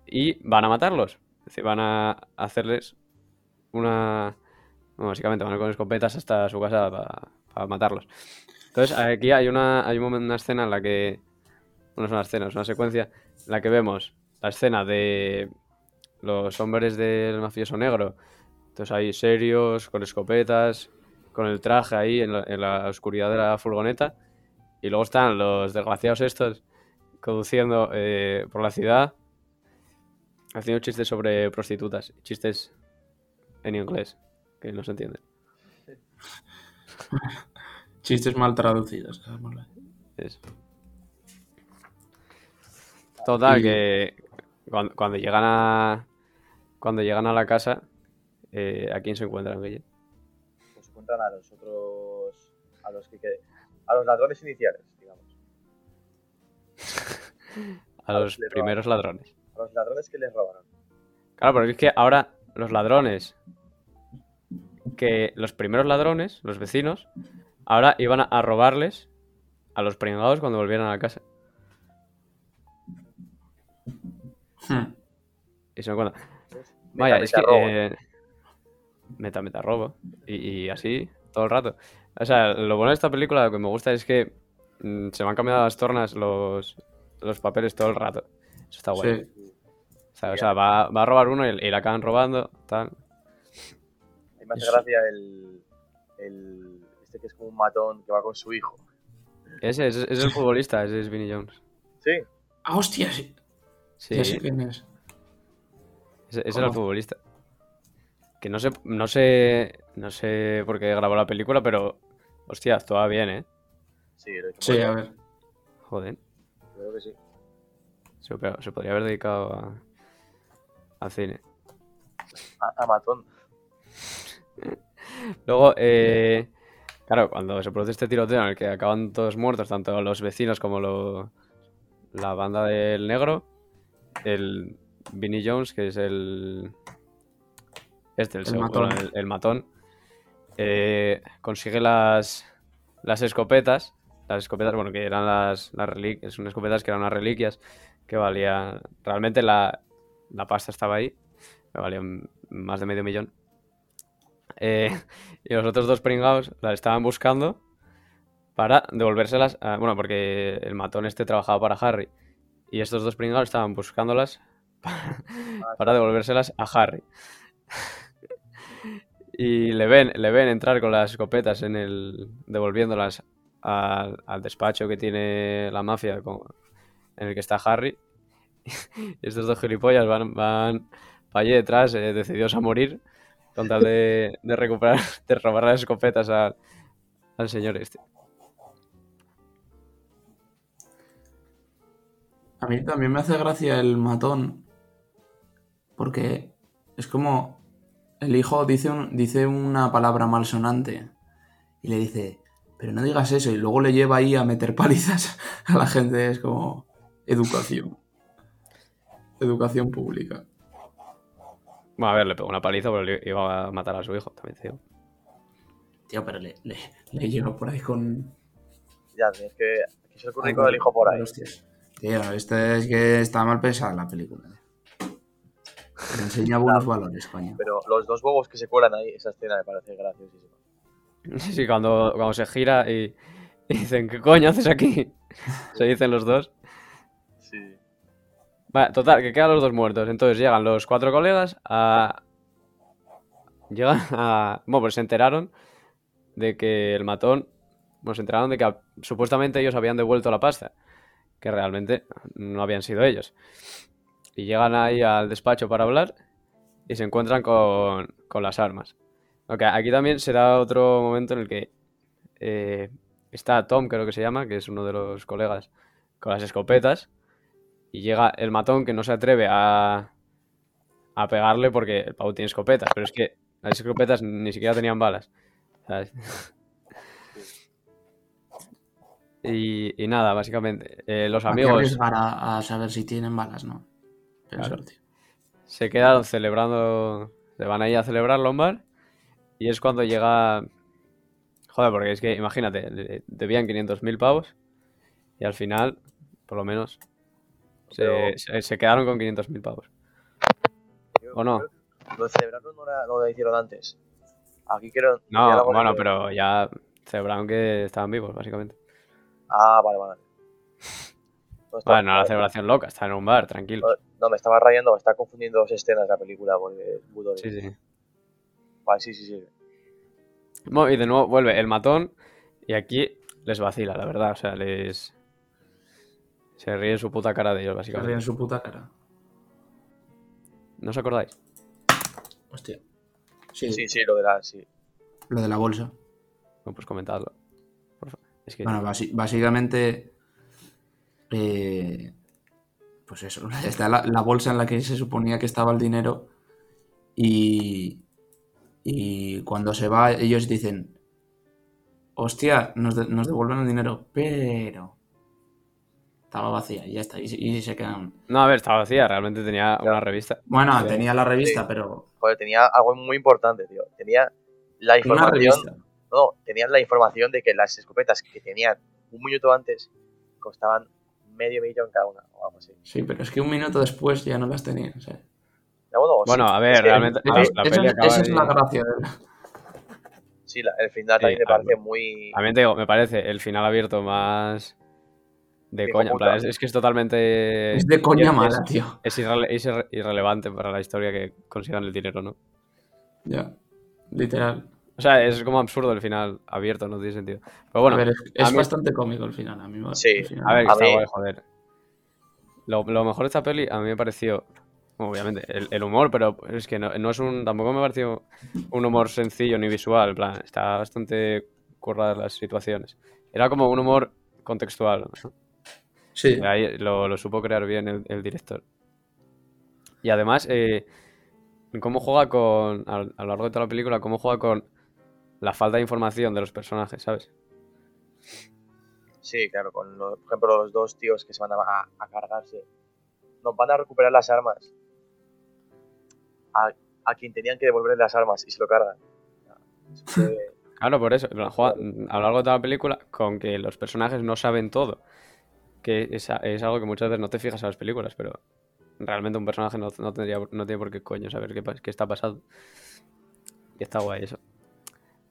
Y van a matarlos. Es decir, van a hacerles una... bueno, básicamente van con escopetas hasta su casa para, para matarlos. Entonces, aquí hay una, hay una escena en la que... No es una escena, es una secuencia en la que vemos la escena de los hombres del mafioso negro. Entonces ahí serios, con escopetas, con el traje ahí en la, en la oscuridad de la furgoneta. Y luego están los desgraciados estos conduciendo eh, por la ciudad, haciendo chistes sobre prostitutas. Chistes en inglés, que no se entienden. Chistes mal traducidos. digámoslo. Es- Total, Y- que cuando, cuando llegan a cuando llegan a la casa, eh, ¿a quién se encuentran, Guille? Pues se encuentran a los otros. A los que. que- a los ladrones iniciales, digamos. A A los primeros ladrones. A los ladrones que les robaron. Claro, porque es que ahora los ladrones, que los primeros ladrones, los vecinos, ahora iban a, robarles a los pringados cuando volvieran a la casa. Hmm. Y se me cuenta. Meta, Vaya, meta es que. robo. eh, meta, meta robo. Y, y así, todo el rato. O sea, lo bueno de esta película, lo que me gusta es que mm, se van cambiando las tornas los, los papeles todo el rato. Eso está bueno. Sí. O sea, o sea, va, va a robar uno y, y la acaban robando, tal. A mí me hace Eso. gracia el, el. Este que es como un matón que va con su hijo. Ese, ese- ese es el futbolista, ese es Vinnie Jones. Sí, Ah, hostia, sí. Sí, Ya sé quién es. ese, ese era el futbolista. Que no sé, no sé, no sé por qué grabó la película, pero hostia, actuaba bien, ¿eh? sí, lo he hecho Sí, muy a bien. ver. Joder, Creo que sí. se, se podría haber dedicado a, al cine. A, a matón. Luego, eh, claro, cuando se produce este tiroteo en el que acaban todos muertos, tanto los vecinos como lo- la banda del negro, el, Vinnie Jones, que es el. Este, el, El segundo, matón. el, el matón. eh, consigue las. Las escopetas. Las escopetas, bueno, que eran las, las reliquias. Son escopetas que eran unas reliquias que valían. Realmente la, la pasta estaba ahí. Que valían más de medio millón. Eh, y los otros dos pringados las estaban buscando para devolvérselas. a- bueno, porque el matón este trabajaba para Harry. Y estos dos pringados estaban buscándolas para, devolvérselas a Harry. Y le ven, le ven entrar con las escopetas en el. devolviéndolas al, al despacho que tiene la mafia en el que está Harry. Estos dos gilipollas van, van para allí detrás, eh, decididos a morir, con tal de, de recuperar, de robar las escopetas al, al señor este. A mí también me hace gracia el matón. Porque es como. El hijo dice, un- dice una palabra malsonante. Y le dice, pero no digas eso. Y luego le lleva ahí a meter palizas a la gente. Es como. Educación. Educación pública. Bueno, a ver, le pegó una paliza, pero le iba a matar a su hijo, también te digo. Tío, pero le, le, le lleva por ahí con. Ya, tienes que. Aquí es el currículum del hijo por ahí. Hostias. Tío, este es que está mal pensada la película. Le enseña buenos valores, coño. Pero los dos huevos que se cuelan ahí, esa escena me parece graciosísima. Sí, sí, cuando, cuando se gira y, y dicen, ¿qué coño haces aquí? Se dicen los dos. Vale, total, que quedan los dos muertos. Entonces llegan los cuatro colegas a. Llegan a. Bueno, pues se enteraron de que el matón. Bueno, se enteraron de que supuestamente ellos habían devuelto la pasta. Que realmente no habían sido ellos. Y llegan ahí al despacho para hablar y se encuentran con, con las armas. Ok, aquí también se da otro momento en el que eh, está Tom, creo que se llama, que es uno de los colegas, con las escopetas. Y llega el matón que no se atreve a, a pegarle porque el pavo tiene escopetas. Pero es que las escopetas ni siquiera tenían balas. ¿sabes? Y, y nada, básicamente, eh, los amigos arriesgar a, saber si tienen balas, ¿no? Claro. se quedaron celebrando, se van ahí a un bar. Y es cuando llega... Joder, porque es que imagínate, debían 500.000 pavos y al final, por lo menos, se, se- se quedaron con 500.000 pavos. Yo ¿O no? que Lo de celebrarlo no, era- lo hicieron antes. Aquí creo. No, bueno, que- pero ya celebraron que estaban vivos, básicamente. Ah, vale, vale. No, estaba- Vale, no era la celebración loca, está en un bar, tranquilo. no, me estaba rayando, me está confundiendo dos escenas de la película porque es muy. Sí, sí. Vale, sí, sí, sí. Bueno, y de nuevo vuelve el matón y aquí les vacila, la verdad. O sea, les... Se ríe en su puta cara de ellos, Se ríe básicamente. en su puta cara. ¿No os acordáis? Hostia. Sí, Sí, sí, lo de la. Sí. lo de la bolsa. Bueno, pues comentadlo. Por favor. Es que... Bueno, básicamente. eh, pues eso, está la, la bolsa en la que se suponía que estaba el dinero. Y. Y cuando se va, ellos dicen. Hostia, nos, de- nos devuelven el dinero, pero. Estaba vacía y ya está. Y, se- y se quedan. No, a ver, estaba vacía, realmente tenía una revista. Bueno, Sí. tenía la revista, Sí. pero. Joder, tenía algo muy importante, tío. Tenía la Una información. revista. No, tenían la información de que las escopetas que tenían un minuto antes costaban medio millón cada una o algo así. Sí, pero es que un minuto después ya no las tenían. ¿sabes? Ya, bueno, sí, Bueno, a ver, es que- realmente la, Esa- la esa peli es- acaba esa es ahí. la gracia de la- Sí, la- el final Sí, también me claro. parece muy. También te digo, me parece el final abierto más de coña. en plan, puta. es, es que es totalmente. Es de coña es- mala, tío. Es, irrele- es irre- irrelevante para la historia que consigan el dinero, ¿no? Ya, literal. O sea, es como absurdo el final abierto, no tiene sentido. Pero bueno, a ver, es, a es mí- bastante cómico el final. A mí me- Sí, final. a ver, que a está mí- guay, joder. Lo, lo mejor de esta peli a mí me pareció, obviamente, el, el humor, pero es que no, no es un. Tampoco me pareció un humor sencillo ni visual. En plan, está bastante curradas las situaciones. Era como un humor contextual. ¿no? Sí, Y ahí lo, lo supo crear bien el, el director. Y además, eh, cómo juega con. A, a lo largo de toda la película, cómo juega con la falta de información de los personajes, ¿sabes? Sí, claro, con los- por ejemplo los dos tíos que se van a, a cargarse. Nos van a recuperar las armas. a, a quien tenían que devolverle las armas y se lo cargan. Fue- Claro, por eso. juega- a lo largo de toda la película, con que los personajes no saben todo. Que es, es algo que muchas veces no te fijas en las películas, pero realmente un personaje no, no tendría, no tiene por qué coño saber qué, qué está pasando. Y está guay eso.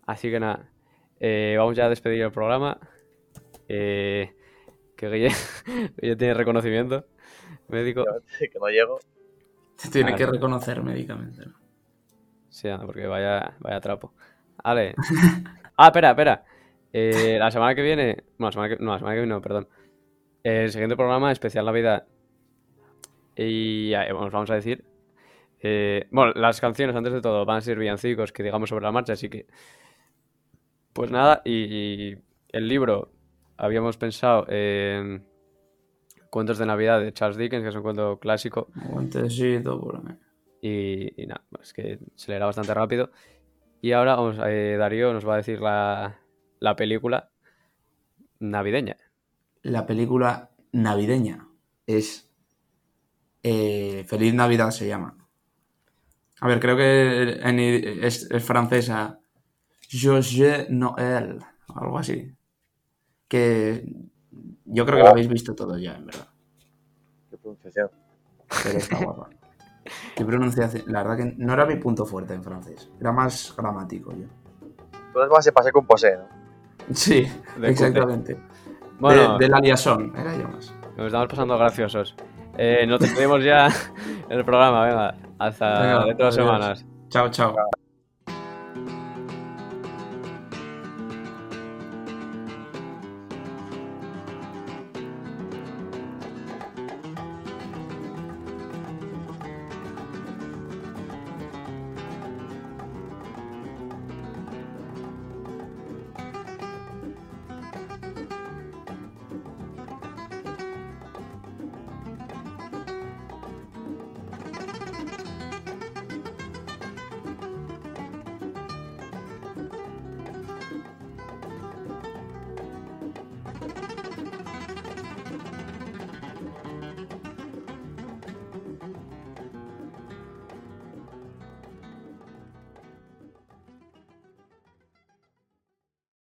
Así que nada, eh, vamos ya a despedir el programa. Eh, que Guille, Guille tiene reconocimiento médico. que no llego. Se tiene Vale. que reconocer médicamente. ¿no? Sí, anda, porque vaya, vaya trapo. Vale. Ah, espera, espera. Eh, la semana que viene. Bueno, la semana que, no, la semana que viene no, perdón. El siguiente programa, especial Navidad. Y ya, eh, os vamos a decir. eh, bueno, las canciones, antes de todo, van a ser villancicos que digamos sobre la marcha, así que. Pues nada, y, y el libro, habíamos pensado en. Cuentos de Navidad de Charles Dickens, que es un cuento clásico. Por. Y, y nada, es que se leerá bastante rápido. Y ahora vamos, eh, Darío nos va a decir la, la película navideña. La película navideña es eh, Feliz Navidad se llama. A ver, creo que en es, es francesa. Joyeux Noël, algo así. Que yo creo que lo habéis visto todo ya, en verdad. Qué pronunciación. Pero está guapa. Qué pronunciación. La verdad que no era mi punto fuerte en francés. Era más gramático yo. Tú las vas a pasar con posee, ¿no? Sí, exactamente. Bueno, de, de la liaison, era yo más. nos estamos pasando graciosos. Eh, nos despedimos ya en el programa, venga. Hasta Venga, dentro de dos semanas. Chao, chao.